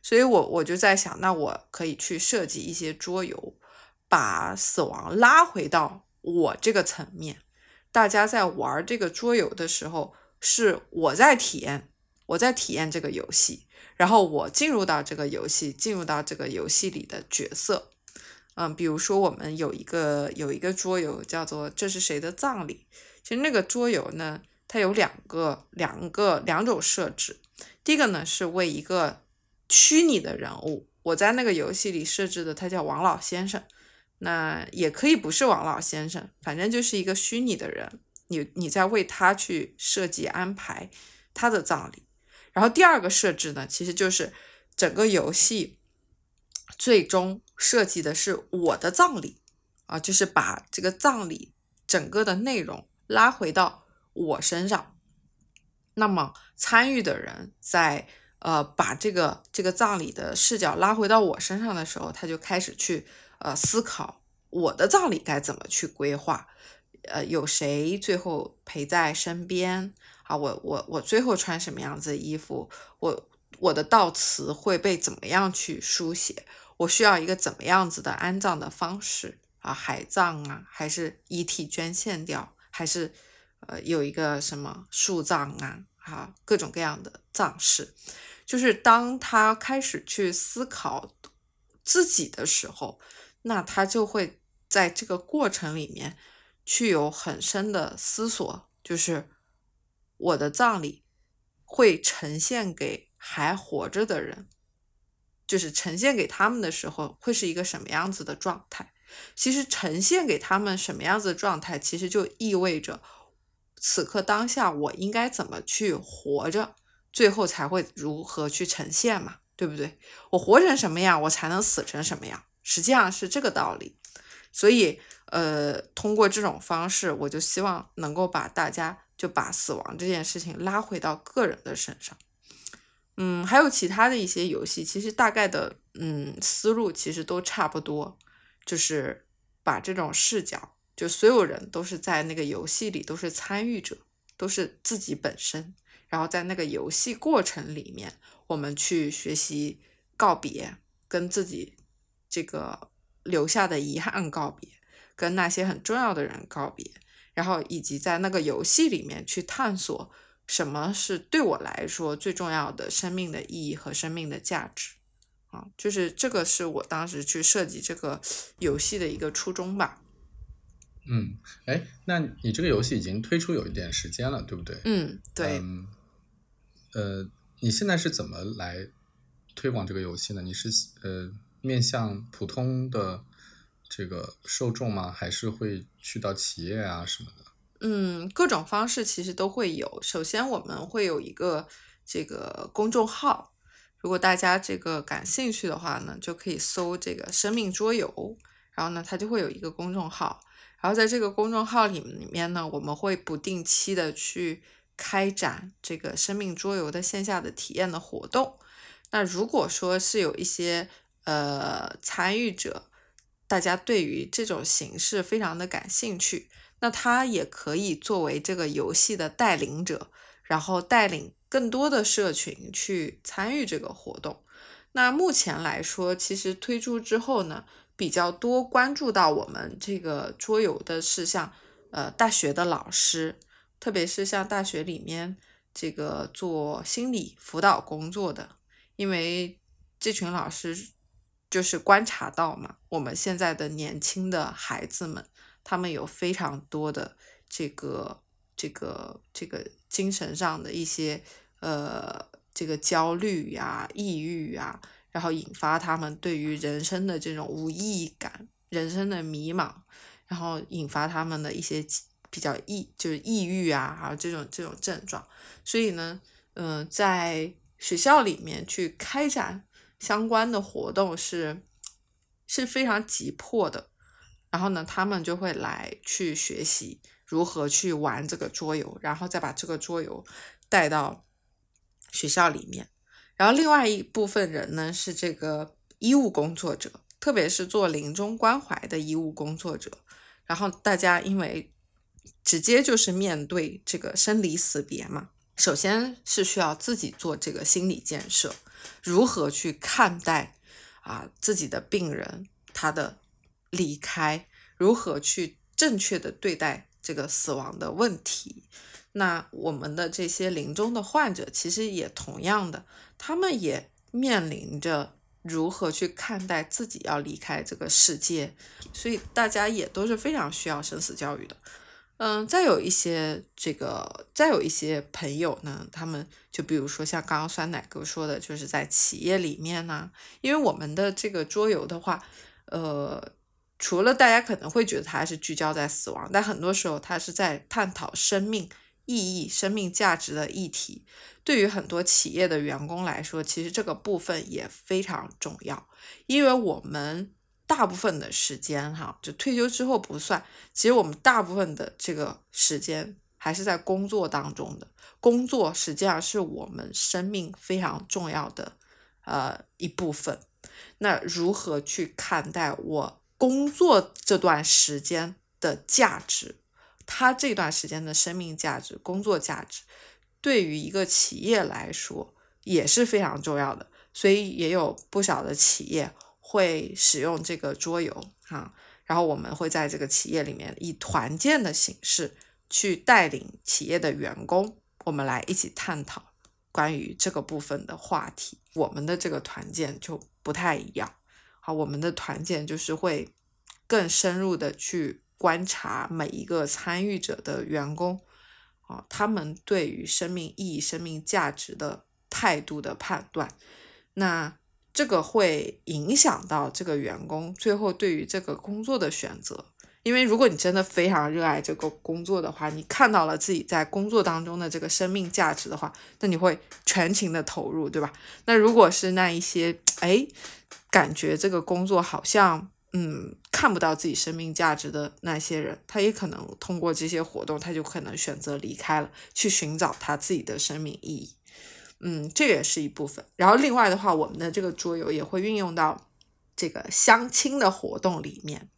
所以，我我就在想，那我可以去设计一些桌游，把死亡拉回到我这个层面。大家在玩这个桌游的时候，是我在体验，我在体验这个游戏，然后我进入到这个游戏，进入到这个游戏里的角色，嗯，比如说我们有一个有一个桌游叫做《这是谁的葬礼》，其实那个桌游呢，它有两个两个两种设置。第一个呢是为一个虚拟的人物，我在那个游戏里设置的他叫王老先生，那也可以不是王老先生，反正就是一个虚拟的人，你你在为他去设计安排他的葬礼。然后第二个设置呢，其实就是整个游戏最终。设计的是我的葬礼啊，就是把这个葬礼整个的内容拉回到我身上。那么参与的人在呃把这个这个葬礼的视角拉回到我身上的时候，他就开始去呃思考我的葬礼该怎么去规划，呃有谁最后陪在身边我我我最后穿什么样子的衣服？我我的悼词会被怎么样去书写？我需要一个怎么样子的安葬的方式啊？海葬啊，还是遗体捐献掉，还是呃有一个什么树葬啊？啊，各种各样的葬式，就是当他开始去思考自己的时候，那他就会在这个过程里面去有很深的思索，就是我的葬礼会呈现给还活着的人。就是呈现给他们的时候，会是一个什么样子的状态？其实呈现给他们什么样子的状态，其实就意味着此刻当下我应该怎么去活着，最后才会如何去呈现嘛，对不对？我活成什么样，我才能死成什么样，实际上是这个道理。所以，呃，通过这种方式，我就希望能够把大家就把死亡这件事情拉回到个人的身上。嗯，还有其他的一些游戏，其实大概的嗯思路其实都差不多，就是把这种视角，就所有人都是在那个游戏里都是参与者，都是自己本身，然后在那个游戏过程里面，我们去学习告别，跟自己这个留下的遗憾告别，跟那些很重要的人告别，然后以及在那个游戏里面去探索。什么是对我来说最重要的生命的意义和生命的价值啊？就是这个是我当时去设计这个游戏的一个初衷吧。嗯，哎，那你这个游戏已经推出有一点时间了，对不对？嗯，对。嗯，呃，你现在是怎么来推广这个游戏呢？你是呃面向普通的这个受众吗？还是会去到企业啊什么的？嗯，各种方式其实都会有。首先，我们会有一个这个公众号，如果大家这个感兴趣的话呢，就可以搜这个“生命桌游”，然后呢，它就会有一个公众号。然后在这个公众号里面呢，我们会不定期的去开展这个生命桌游的线下的体验的活动。那如果说是有一些呃参与者，大家对于这种形式非常的感兴趣。那他也可以作为这个游戏的带领者，然后带领更多的社群去参与这个活动。那目前来说，其实推出之后呢，比较多关注到我们这个桌游的是像呃大学的老师，特别是像大学里面这个做心理辅导工作的，因为这群老师就是观察到嘛，我们现在的年轻的孩子们。他们有非常多的这个、这个、这个精神上的一些呃，这个焦虑呀、抑郁啊，然后引发他们对于人生的这种无意义感、人生的迷茫，然后引发他们的一些比较抑，就是抑郁啊，还有这种这种症状。所以呢，嗯，在学校里面去开展相关的活动是是非常急迫的。然后呢，他们就会来去学习如何去玩这个桌游，然后再把这个桌游带到学校里面。然后另外一部分人呢，是这个医务工作者，特别是做临终关怀的医务工作者。然后大家因为直接就是面对这个生离死别嘛，首先是需要自己做这个心理建设，如何去看待啊自己的病人他的。离开，如何去正确的对待这个死亡的问题？那我们的这些临终的患者，其实也同样的，他们也面临着如何去看待自己要离开这个世界，所以大家也都是非常需要生死教育的。嗯，再有一些这个，再有一些朋友呢，他们就比如说像刚刚酸奶哥说的，就是在企业里面呢，因为我们的这个桌游的话，呃，除了大家可能会觉得它是聚焦在死亡，但很多时候它是在探讨生命意义、生命价值的议题。对于很多企业的员工来说，其实这个部分也非常重要，因为我们。大部分的时间，哈，就退休之后不算。其实我们大部分的这个时间还是在工作当中的。工作实际上是我们生命非常重要的呃一部分。那如何去看待我工作这段时间的价值？他这段时间的生命价值、工作价值，对于一个企业来说也是非常重要的。所以也有不少的企业。会使用这个桌游哈，然后我们会在这个企业里面以团建的形式去带领企业的员工，我们来一起探讨关于这个部分的话题。我们的这个团建就不太一样，好，我们的团建就是会更深入的去观察每一个参与者的员工啊，他们对于生命意义、生命价值的态度的判断，那。这个会影响到这个员工最后对于这个工作的选择，因为如果你真的非常热爱这个工作的话，你看到了自己在工作当中的这个生命价值的话，那你会全情的投入，对吧？那如果是那一些哎，感觉这个工作好像嗯看不到自己生命价值的那些人，他也可能通过这些活动，他就可能选择离开了，去寻找他自己的生命意义。嗯，这也是一部分。然后另外的话，我们的这个桌游也会运用到这个相亲的活动里面。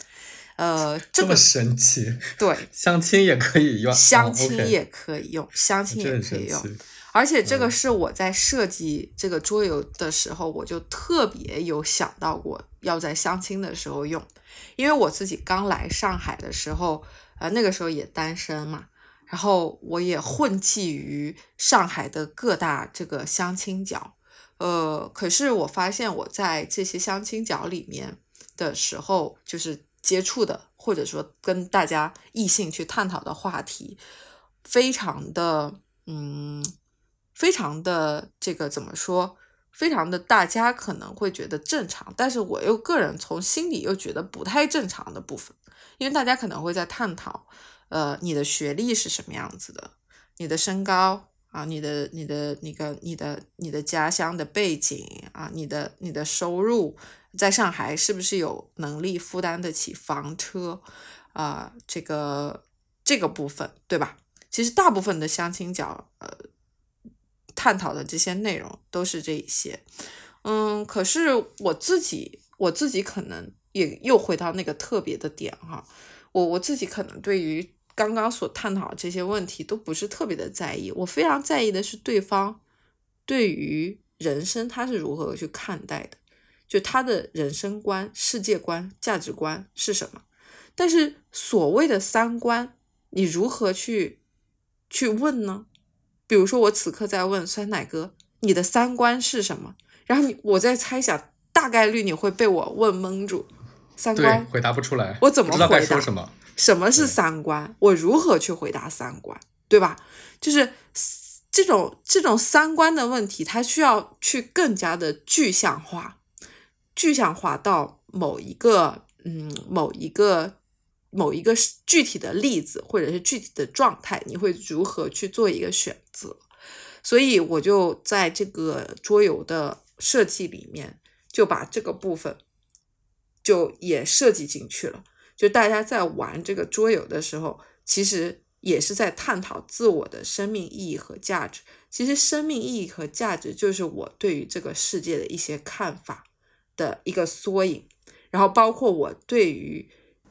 呃，这么神奇？对，相亲也可以用，相亲也可以用，相亲也可以用。而且这个是我在设计这个桌游的时候，我就特别有想到过要在相亲的时候用，因为我自己刚来上海的时候，呃，那个时候也单身嘛。然后我也混迹于上海的各大这个相亲角，呃，可是我发现我在这些相亲角里面的时候，就是接触的或者说跟大家异性去探讨的话题，非常的，嗯，非常的这个怎么说？非常的大家可能会觉得正常，但是我又个人从心里又觉得不太正常的部分，因为大家可能会在探讨。呃，你的学历是什么样子的？你的身高啊，你的、你的、那个、你的、你的家乡的背景啊，你的、你的收入，在上海是不是有能力负担得起房车啊？这个这个部分，对吧？其实大部分的相亲角，呃，探讨的这些内容都是这一些。嗯，可是我自己，我自己可能也又回到那个特别的点哈，我我自己可能对于。刚刚所探讨的这些问题都不是特别的在意，我非常在意的是对方对于人生他是如何去看待的，就他的人生观、世界观、价值观是什么。但是所谓的三观，你如何去去问呢？比如说我此刻在问酸奶哥，你的三观是什么？然后你我在猜想，大概率你会被我问蒙住，三观回答不出来，我怎么回答？什么？什么是三观？我如何去回答三观？对吧？就是这种这种三观的问题，它需要去更加的具象化，具象化到某一个嗯某一个某一个具体的例子或者是具体的状态，你会如何去做一个选择？所以我就在这个桌游的设计里面，就把这个部分就也设计进去了。就大家在玩这个桌游的时候，其实也是在探讨自我的生命意义和价值。其实生命意义和价值就是我对于这个世界的一些看法的一个缩影，然后包括我对于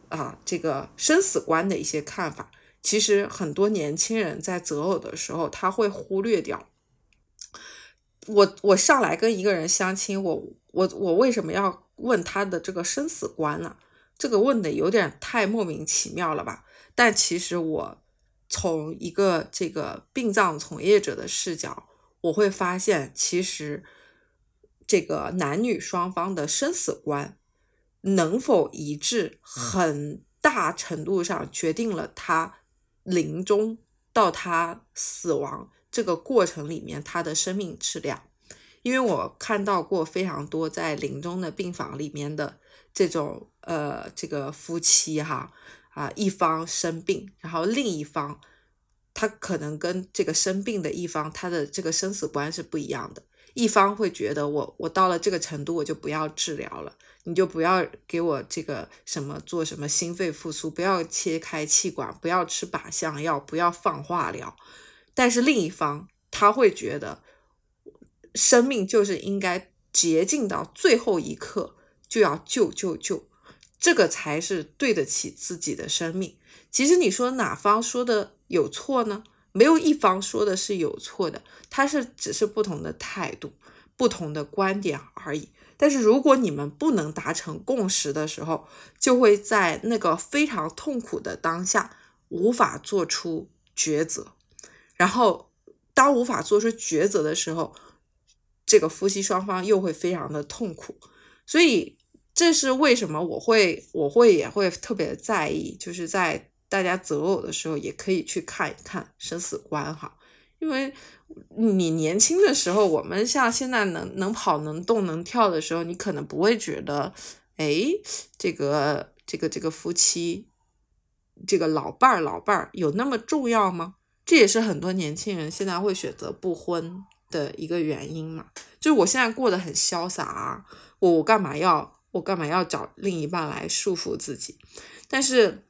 啊这个生死观的一些看法。其实很多年轻人在择偶的时候，他会忽略掉。我我上来跟一个人相亲，我我我为什么要问他的这个生死观呢？这个问的有点太莫名其妙了吧？但其实我从一个这个殡葬从业者的视角，我会发现，其实这个男女双方的生死观能否一致，很大程度上决定了他临终到他死亡这个过程里面他的生命质量。因为我看到过非常多在临终的病房里面的这种呃这个夫妻哈啊一方生病，然后另一方他可能跟这个生病的一方他的这个生死观是不一样的。一方会觉得我我到了这个程度我就不要治疗了，你就不要给我这个什么做什么心肺复苏，不要切开气管，不要吃靶向药，不要放化疗。但是另一方他会觉得，生命就是应该竭尽到最后一刻就要救救救，这个才是对得起自己的生命。其实你说哪方说的有错呢？没有一方说的是有错的，他是只是不同的态度、不同的观点而已。但是如果你们不能达成共识的时候，就会在那个非常痛苦的当下无法做出抉择。然后当无法做出抉择的时候，这个夫妻双方又会非常的痛苦。所以这是为什么我会我会也会特别在意，就是在。大家择偶的时候也可以去看一看生死观哈，因为你年轻的时候，我们像现在能能跑能动能跳的时候，你可能不会觉得，哎，这个这个这个夫妻，这个老伴儿老伴儿有那么重要吗？这也是很多年轻人现在会选择不婚的一个原因嘛。就是我现在过得很潇洒啊，我我干嘛要我干嘛要找另一半来束缚自己？但是。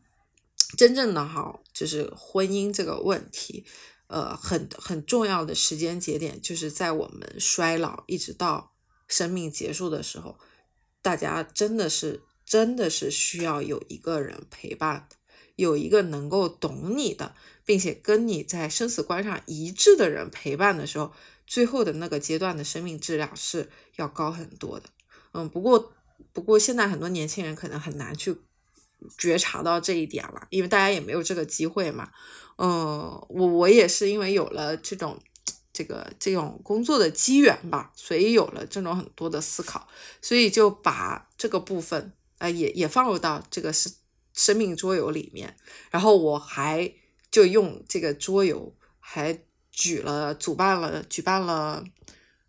真正的哈，就是婚姻这个问题，呃，很很重要的时间节点，就是在我们衰老一直到生命结束的时候，大家真的是真的是需要有一个人陪伴，有一个能够懂你的，并且跟你在生死观上一致的人陪伴的时候，最后的那个阶段的生命质量是要高很多的。嗯，不过不过现在很多年轻人可能很难去。觉察到这一点了，因为大家也没有这个机会嘛。嗯，我我也是因为有了这种这个这种工作的机缘吧，所以有了这种很多的思考，所以就把这个部分啊也也放入到这个生生命桌游里面。然后我还就用这个桌游还举了主办了举办了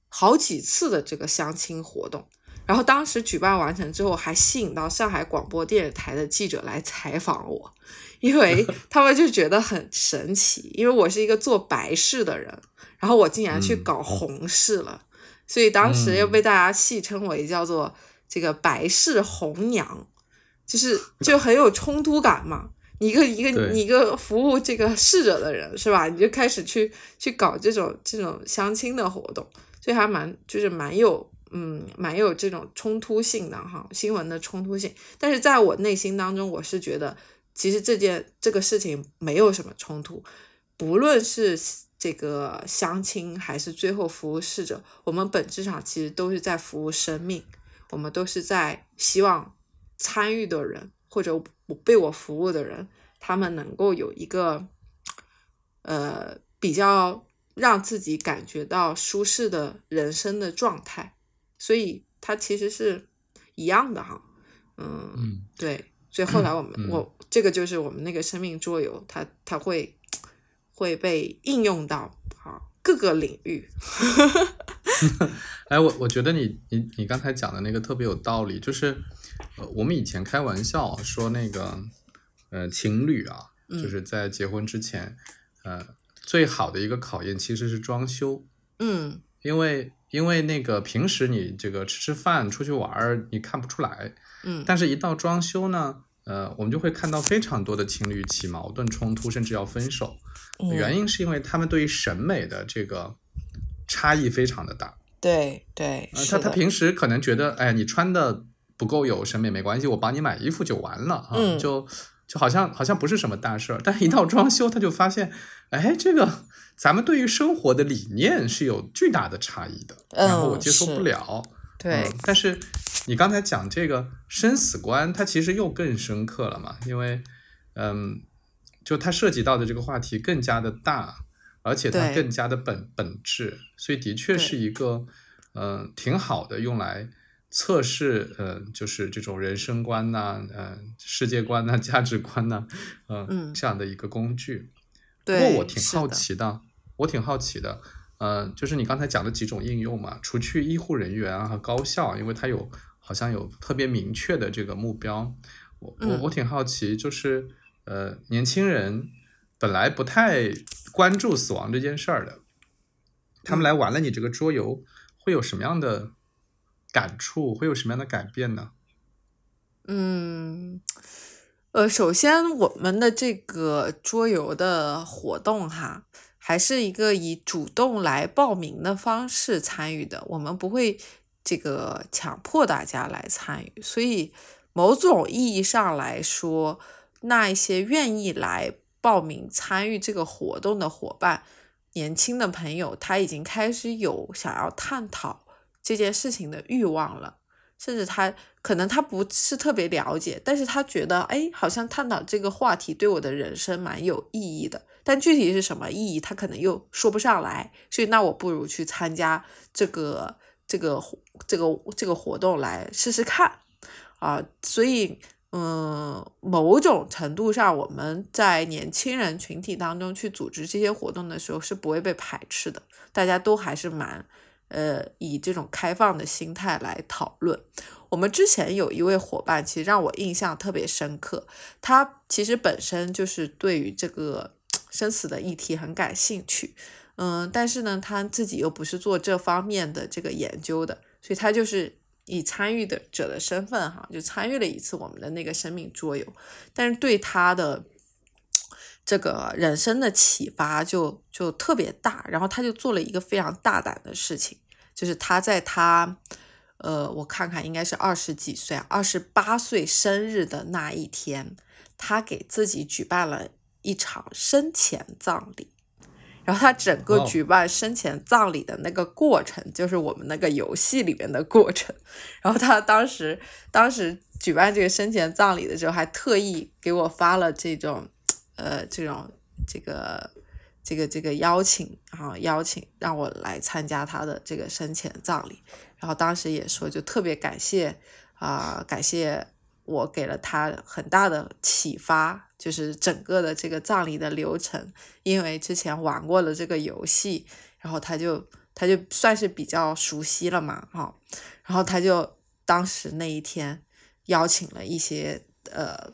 好几次的这个相亲活动。然后当时举办完成之后，还吸引到上海广播电视台的记者来采访我，因为 他们就觉得很神奇，因为我是一个做白事的人，然后我竟然去搞红事了，所以当时又被大家戏称为叫做这个白事红娘，就是就很有冲突感嘛。你一个一个你一个服务这个逝者的人是吧？你就开始去去搞这种这种相亲的活动，所以还蛮就是蛮有。嗯，蛮有这种冲突性的哈，新闻的冲突性。但是在我内心当中，我是觉得，其实这件这个事情没有什么冲突。不论是这个相亲，还是最后服务逝者，我们本质上其实都是在服务生命。我们都是在希望参与的人或者我被我服务的人，他们能够有一个呃比较让自己感觉到舒适的人生的状态。所以它其实是一样的哈，嗯，对，所以后来我们我这个就是我们那个生命桌游，它它会会被应用到啊各个领域。哎，我我觉得你你你刚才讲的那个特别有道理，就是呃我们以前开玩笑说那个呃情侣啊，就是在结婚之前，呃最好的一个考验其实是装修，嗯，因为。因为那个平时你这个吃吃饭、出去玩儿，你看不出来，嗯，但是一到装修呢，呃，我们就会看到非常多的情侣起矛盾冲突，甚至要分手。原因是因为他们对于审美的这个差异非常的大。对对，他他平时可能觉得，哎，你穿的不够有审美没关系，我帮你买衣服就完了啊，就就好像好像不是什么大事儿。但是一到装修，他就发现，哎，这个。咱们对于生活的理念是有巨大的差异的，然后我接受不了。对，但是你刚才讲这个生死观，它其实又更深刻了嘛？因为，嗯，就它涉及到的这个话题更加的大，而且它更加的本本质，所以的确是一个，嗯，挺好的，用来测试，呃，就是这种人生观呐，呃，世界观呐，价值观呐，嗯，这样的一个工具。不过我挺好奇的，我挺好奇的，呃，就是你刚才讲的几种应用嘛，除去医护人员啊和高校，因为它有好像有特别明确的这个目标，我我我挺好奇，就是呃，年轻人本来不太关注死亡这件事儿的，他们来玩了你这个桌游。会有什么样的感触？会有什么样的改变呢？嗯，呃，首先我们的这个桌游的活动哈，还是一个以主动来报名的方式参与的，我们不会这个强迫大家来参与。所以，某种意义上来说，那一些愿意来报名参与这个活动的伙伴。年轻的朋友，他已经开始有想要探讨这件事情的欲望了，甚至他可能他不是特别了解，但是他觉得，哎，好像探讨这个话题对我的人生蛮有意义的，但具体是什么意义，他可能又说不上来，所以那我不如去参加这个这个这个这个活动来试试看啊，所以。嗯，某种程度上，我们在年轻人群体当中去组织这些活动的时候是不会被排斥的，大家都还是蛮呃以这种开放的心态来讨论。我们之前有一位伙伴，其实让我印象特别深刻，他其实本身就是对于这个生死的议题很感兴趣，嗯，但是呢，他自己又不是做这方面的这个研究的，所以他就是。以参与的者的身份，哈，就参与了一次我们的那个生命桌游，但是对他的这个人生的启发就就特别大，然后他就做了一个非常大胆的事情，就是他在他，呃，我看看应该是二十几岁，二十八岁生日的那一天，他给自己举办了一场生前葬礼。然后他整个举办生前葬礼的那个过程，就是我们那个游戏里面的过程。然后他当时当时举办这个生前葬礼的时候，还特意给我发了这种，呃，这种这个这个这个邀请啊，邀请让我来参加他的这个生前葬礼。然后当时也说，就特别感谢啊，感谢。我给了他很大的启发，就是整个的这个葬礼的流程，因为之前玩过了这个游戏，然后他就他就算是比较熟悉了嘛，哈，然后他就当时那一天邀请了一些呃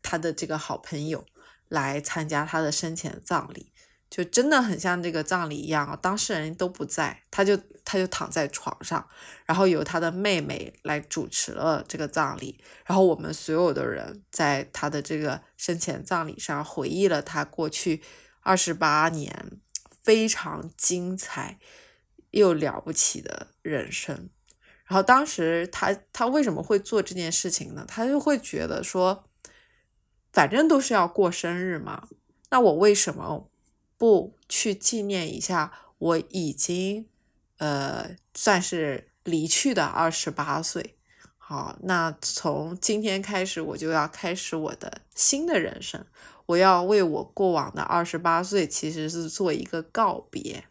他的这个好朋友来参加他的生前葬礼。就真的很像这个葬礼一样，当事人都不在，他就他就躺在床上，然后由他的妹妹来主持了这个葬礼，然后我们所有的人在他的这个生前葬礼上回忆了他过去二十八年非常精彩又了不起的人生。然后当时他他为什么会做这件事情呢？他就会觉得说，反正都是要过生日嘛，那我为什么？不去纪念一下我已经呃算是离去的二十八岁，好，那从今天开始我就要开始我的新的人生，我要为我过往的二十八岁其实是做一个告别，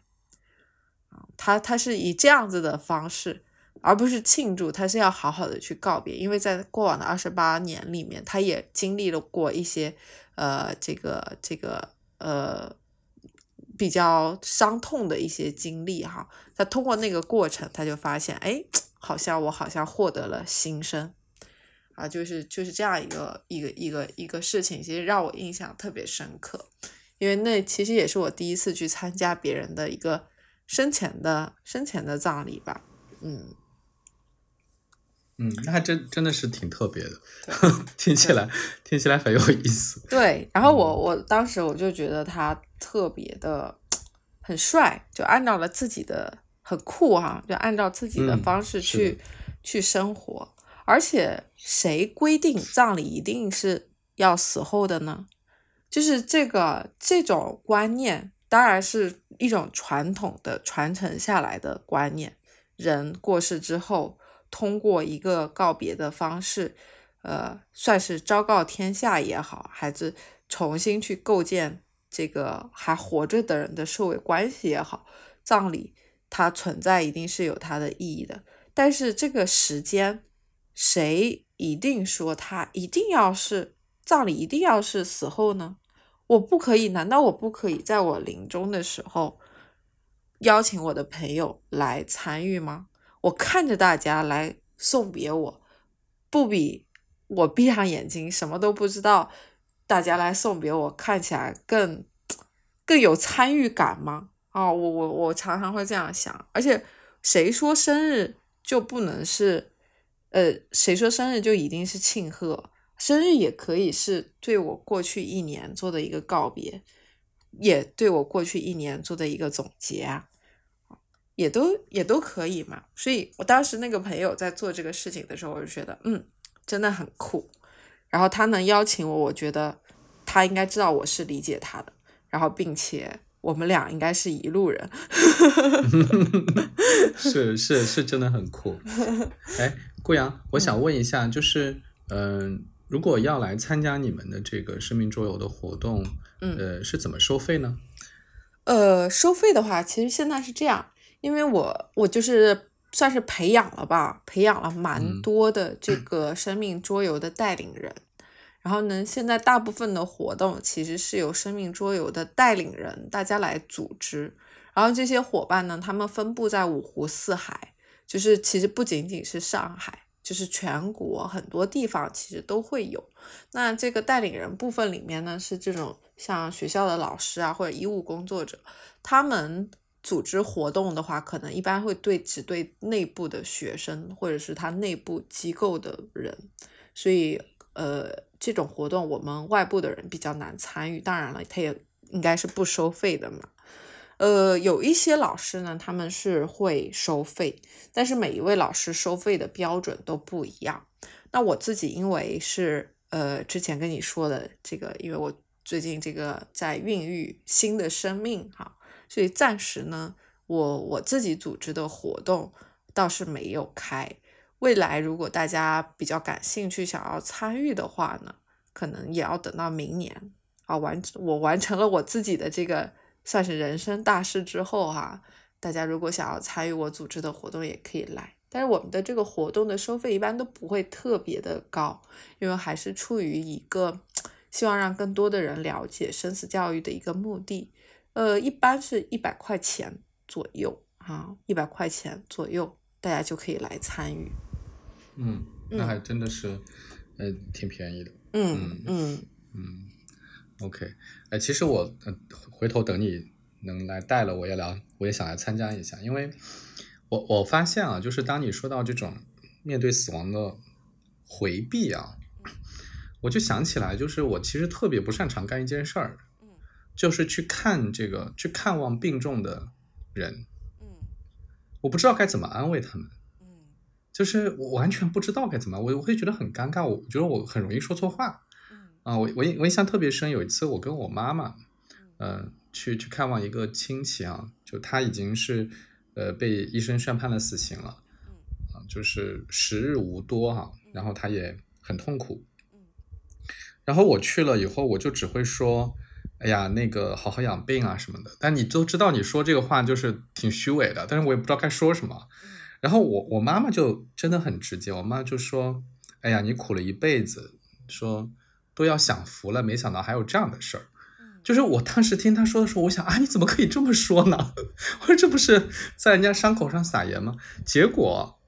他他是以这样子的方式，而不是庆祝，他是要好好的去告别，因为在过往的二十八年里面，他也经历了过一些呃这个这个呃。比较伤痛的一些经历哈，他通过那个过程，他就发现，哎，好像我好像获得了新生，啊，就是就是这样一个一个一个一个事情，其实让我印象特别深刻，因为那其实也是我第一次去参加别人的一个生前的生前的葬礼吧，嗯，嗯，那还真真的是挺特别的，听起来听起来很有意思。对，然后我我当时我就觉得他。特别的很帅，就按照了自己的很酷哈，就按照自己的方式去去生活。而且谁规定葬礼一定是要死后的呢？就是这个这种观念，当然是一种传统的传承下来的观念。人过世之后，通过一个告别的方式，呃，算是昭告天下也好，还是重新去构建。这个还活着的人的社会关系也好，葬礼它存在一定是有它的意义的。但是这个时间，谁一定说他一定要是葬礼一定要是死后呢？我不可以？难道我不可以在我临终的时候邀请我的朋友来参与吗？我看着大家来送别我，不比我闭上眼睛什么都不知道，大家来送别我看起来更更有参与感吗？哦，我我我常常会这样想。而且谁说生日就不能是？呃，谁说生日就一定是庆贺？生日也可以是对我过去一年做的一个告别，也对我过去一年做的一个总结啊，也都也都可以嘛。所以我当时那个朋友在做这个事情的时候，我就觉得，嗯，真的很酷。然后他能邀请我，我觉得他应该知道我是理解他的，然后并且我们俩应该是一路人。是 是是，真的很酷。哎，顾阳，我想问一下，就是，嗯。如果要来参加你们的这个生命桌游的活动，嗯，呃，是怎么收费呢？呃，收费的话，其实现在是这样，因为我我就是算是培养了吧，培养了蛮多的这个生命桌游的带领人，然后呢，现在大部分的活动其实是由生命桌游的带领人大家来组织，然后这些伙伴呢，他们分布在五湖四海，就是其实不仅仅是上海。就是全国很多地方其实都会有，那这个带领人部分里面呢，是这种像学校的老师啊或者医务工作者，他们组织活动的话，可能一般会对只对内部的学生或者是他内部机构的人，所以呃这种活动我们外部的人比较难参与。当然了，他也应该是不收费的嘛。呃，有一些老师呢，他们是会收费，但是每一位老师收费的标准都不一样。那我自己因为是呃之前跟你说的这个，因为我最近这个在孕育新的生命哈，所以暂时呢，我我自己组织的活动倒是没有开。未来如果大家比较感兴趣，想要参与的话呢，可能也要等到明年啊完我完成了我自己的这个。算是人生大事之后哈，大家如果想要参与我组织的活动，也可以来。但是我们的这个活动的收费一般都不会特别的高，因为还是出于一个 希望让更多的人了解生死教育的一个目的。呃，一般是一百块钱左右啊，一百块钱左右，大家就可以来参与。嗯，那还真的是，呃，挺便宜的。嗯嗯嗯。OK，哎，其实我嗯，回头等你能来带了，我也来，我也想来参加一下，因为我我发现啊，就是当你说到这种面对死亡的回避啊，我就想起来，就是我其实特别不擅长干一件事儿，就是去看这个去看望病重的人，我不知道该怎么安慰他们，就是我完全不知道该怎么，我我会觉得很尴尬，我觉得我很容易说错话。啊，我我印我印象特别深，有一次我跟我妈妈，嗯，去去看望一个亲戚啊，就他已经是呃被医生宣判了死刑了，啊，就是时日无多哈，然后他也很痛苦，然后我去了以后，我就只会说，哎呀，那个好好养病啊什么的，但你都知道你说这个话就是挺虚伪的，但是我也不知道该说什么，然后我我妈妈就真的很直接，我妈就说，哎呀，你苦了一辈子，说。都要享福了，没想到还有这样的事儿。就是我当时听他说的时候，我想啊，你怎么可以这么说呢？我说这不是在人家伤口上撒盐吗？结果，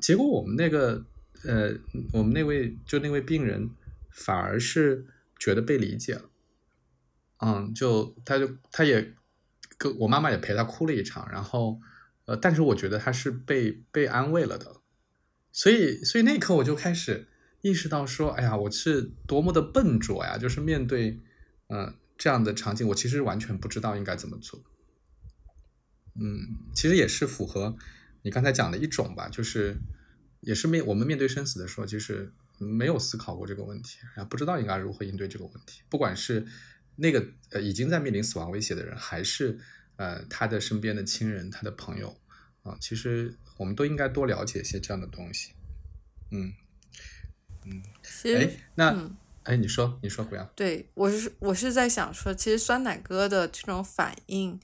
结果我们那个呃，我们那位就那位病人反而是觉得被理解了。嗯，就他就他也跟我妈妈也陪他哭了一场，然后呃，但是我觉得他是被被安慰了的。所以，所以那一刻我就开始。意识到说，哎呀，我是多么的笨拙呀！就是面对，嗯，这样的场景，我其实完全不知道应该怎么做。嗯，其实也是符合你刚才讲的一种吧，就是也是面我们面对生死的时候，其实没有思考过这个问题，然后不知道应该如何应对这个问题。不管是那个呃已经在面临死亡威胁的人，还是呃他的身边的亲人、他的朋友啊，其实我们都应该多了解一些这样的东西。嗯。嗯，哎，那，哎，你说，你说，不要。对我是，我是在想说，其实酸奶哥的这种反应，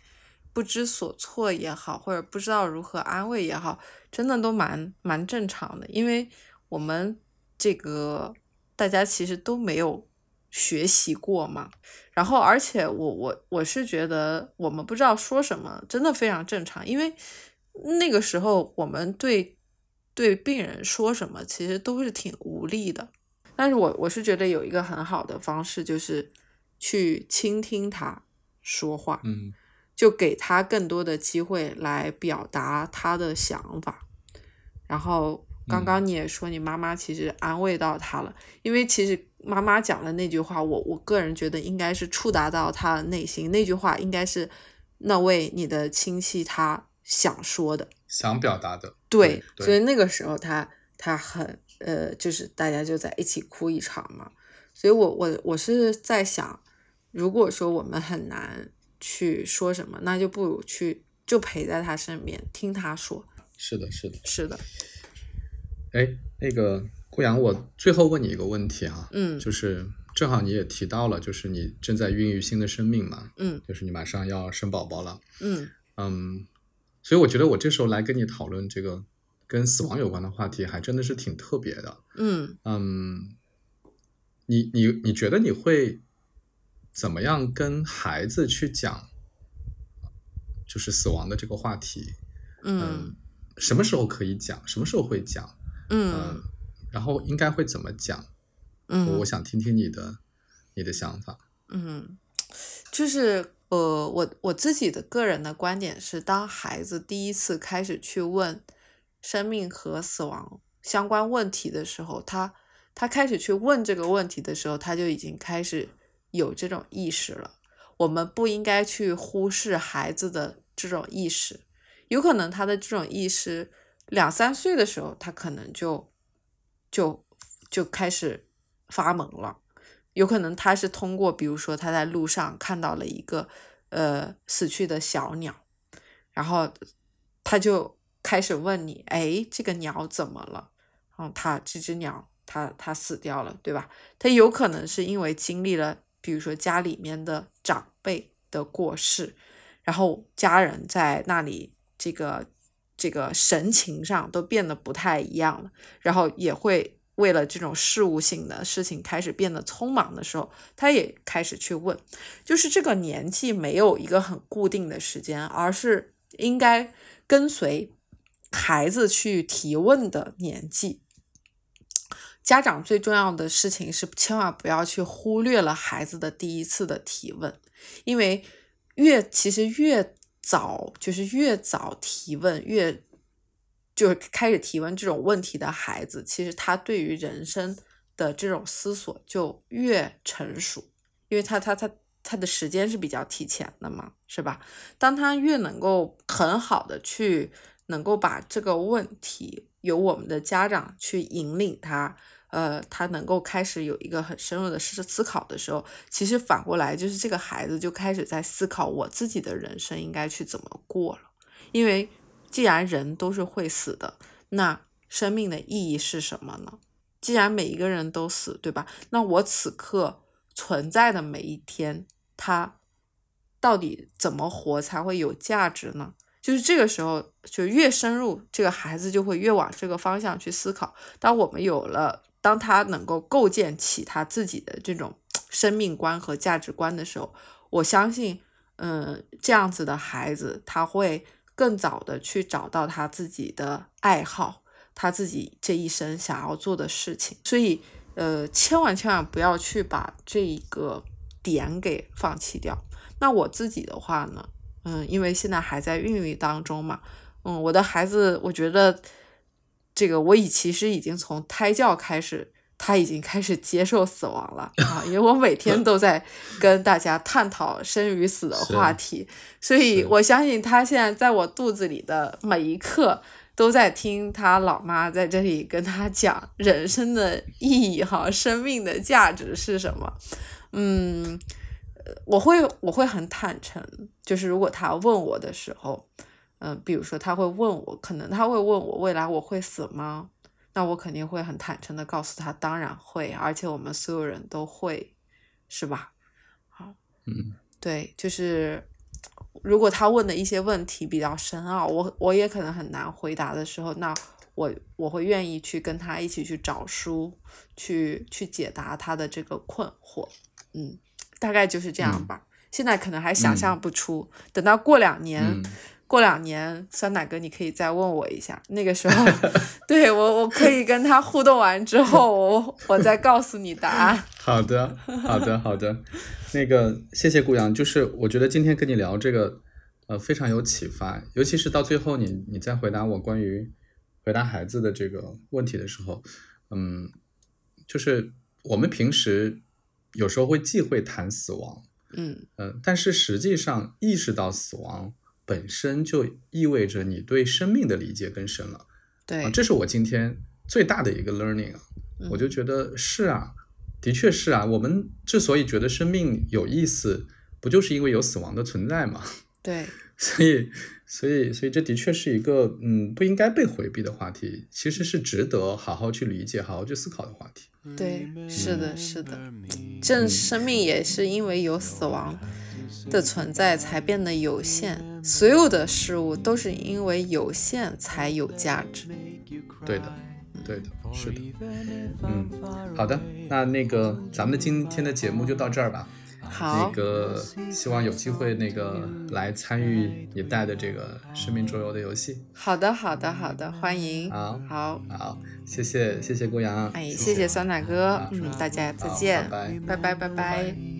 不不知所措也好，或者不知道如何安慰也好，真的都蛮蛮正常的，因为我们这个大家其实都没有学习过嘛。然后，而且我我我是觉得我们不知道说什么，真的非常正常，因为那个时候我们对对病人说什么，其实都是挺无力的。但是我我是觉得有一个很好的方式，就是去倾听他说话，嗯，就给他更多的机会来表达他的想法。然后刚刚你也说，你妈妈其实安慰到他了，因为其实妈妈讲的那句话，我我个人觉得应该是触达到他的内心，那句话应该是那位你的亲戚他想说的，想表达的，对，对所以那个时候他他很。呃，就是大家就在一起哭一场嘛，所以我我我是在想，如果说我们很难去说什么，那就不如去就陪在他身边听他说。是的，是的，是的。哎，那个顾阳，我最后问你一个问题哈，嗯，就是正好你也提到了，就是你正在孕育新的生命嘛，嗯，就是你马上要生宝宝了，嗯嗯，所以我觉得我这时候来跟你讨论这个。跟死亡有关的话题还真的是挺特别的。嗯嗯，你你你觉得你会怎么样跟孩子去讲，就是死亡的这个话题？嗯，什么时候可以讲？什么时候会讲？嗯，然后应该会怎么讲？嗯，我想听听你的你的想法。嗯，就是呃，我我自己的个人的观点是，当孩子第一次开始去问。生命和死亡相关问题的时候，他他开始去问这个问题的时候，他就已经开始有这种意识了。我们不应该去忽视孩子的这种意识，有可能他的这种意识两三岁的时候，他可能就就就开始发懵了。有可能他是通过，比如说他在路上看到了一个呃死去的小鸟，然后他就。开始问你，哎，这个鸟怎么了？嗯，他这只鸟，它它死掉了，对吧？它有可能是因为经历了，比如说家里面的长辈的过世，然后家人在那里，这个这个神情上都变得不太一样了，然后也会为了这种事务性的事情开始变得匆忙的时候，他也开始去问，就是这个年纪没有一个很固定的时间，而是应该跟随。孩子去提问的年纪，家长最重要的事情是千万不要去忽略了孩子的第一次的提问，因为越其实越早就是越早提问，越就是开始提问这种问题的孩子，其实他对于人生的这种思索就越成熟，因为他他他他的时间是比较提前的嘛，是吧？当他越能够很好的去。能够把这个问题由我们的家长去引领他，呃，他能够开始有一个很深入的思思考的时候，其实反过来就是这个孩子就开始在思考我自己的人生应该去怎么过了。因为既然人都是会死的，那生命的意义是什么呢？既然每一个人都死，对吧？那我此刻存在的每一天，他到底怎么活才会有价值呢？就是这个时候，就越深入，这个孩子就会越往这个方向去思考。当我们有了，当他能够构建起他自己的这种生命观和价值观的时候，我相信，嗯，这样子的孩子他会更早的去找到他自己的爱好，他自己这一生想要做的事情。所以，呃，千万千万不要去把这一个点给放弃掉。那我自己的话呢？嗯，因为现在还在孕育当中嘛，嗯，我的孩子，我觉得这个我已其实已经从胎教开始，他已经开始接受死亡了 啊，因为我每天都在跟大家探讨生与死的话题，所以我相信他现在在我肚子里的每一刻都在听他老妈在这里跟他讲人生的意义哈，生命的价值是什么，嗯。我会我会很坦诚，就是如果他问我的时候，嗯，比如说他会问我，可能他会问我未来我会死吗？那我肯定会很坦诚的告诉他，当然会，而且我们所有人都会，是吧？好，嗯，对，就是如果他问的一些问题比较深奥，我我也可能很难回答的时候，那我我会愿意去跟他一起去找书，去去解答他的这个困惑。嗯，大概就是这样吧。现在可能还想象不出，等到过两年，过两年，酸奶哥你可以再问我一下，那个时候，对我我可以跟他互动完之后，我我再告诉你答案。好的，好的，好的。那个，谢谢顾阳，就是我觉得今天跟你聊这个，呃，非常有启发，尤其是到最后，你你在回答我关于回答孩子的这个问题的时候，嗯，就是我们平时有时候会忌讳谈死亡。嗯嗯，但是实际上意识到死亡本身就意味着你对生命的理解更深了。对，这是我今天最大的一个 learning 啊，我就觉得是啊，的确是啊，我们之所以觉得生命有意思，不就是因为有死亡的存在吗？对，所以所以所以这的确是一个嗯不应该被回避的话题，其实是值得好好去理解、好好去思考的话题。对，是的，是的，正生命也是因为有死亡的存在才变得有限，所有的事物都是因为有限才有价值。对的，对的，是的，嗯，好的，那那个咱们今天的节目就到这儿吧。好，那个希望有机会那个来参与你带的这个生命周游的游戏。好的，好的，好的，欢迎。好，好，好，谢谢，谢谢顾阳。哎，谢谢酸奶哥。嗯，大家再见。拜拜，拜拜。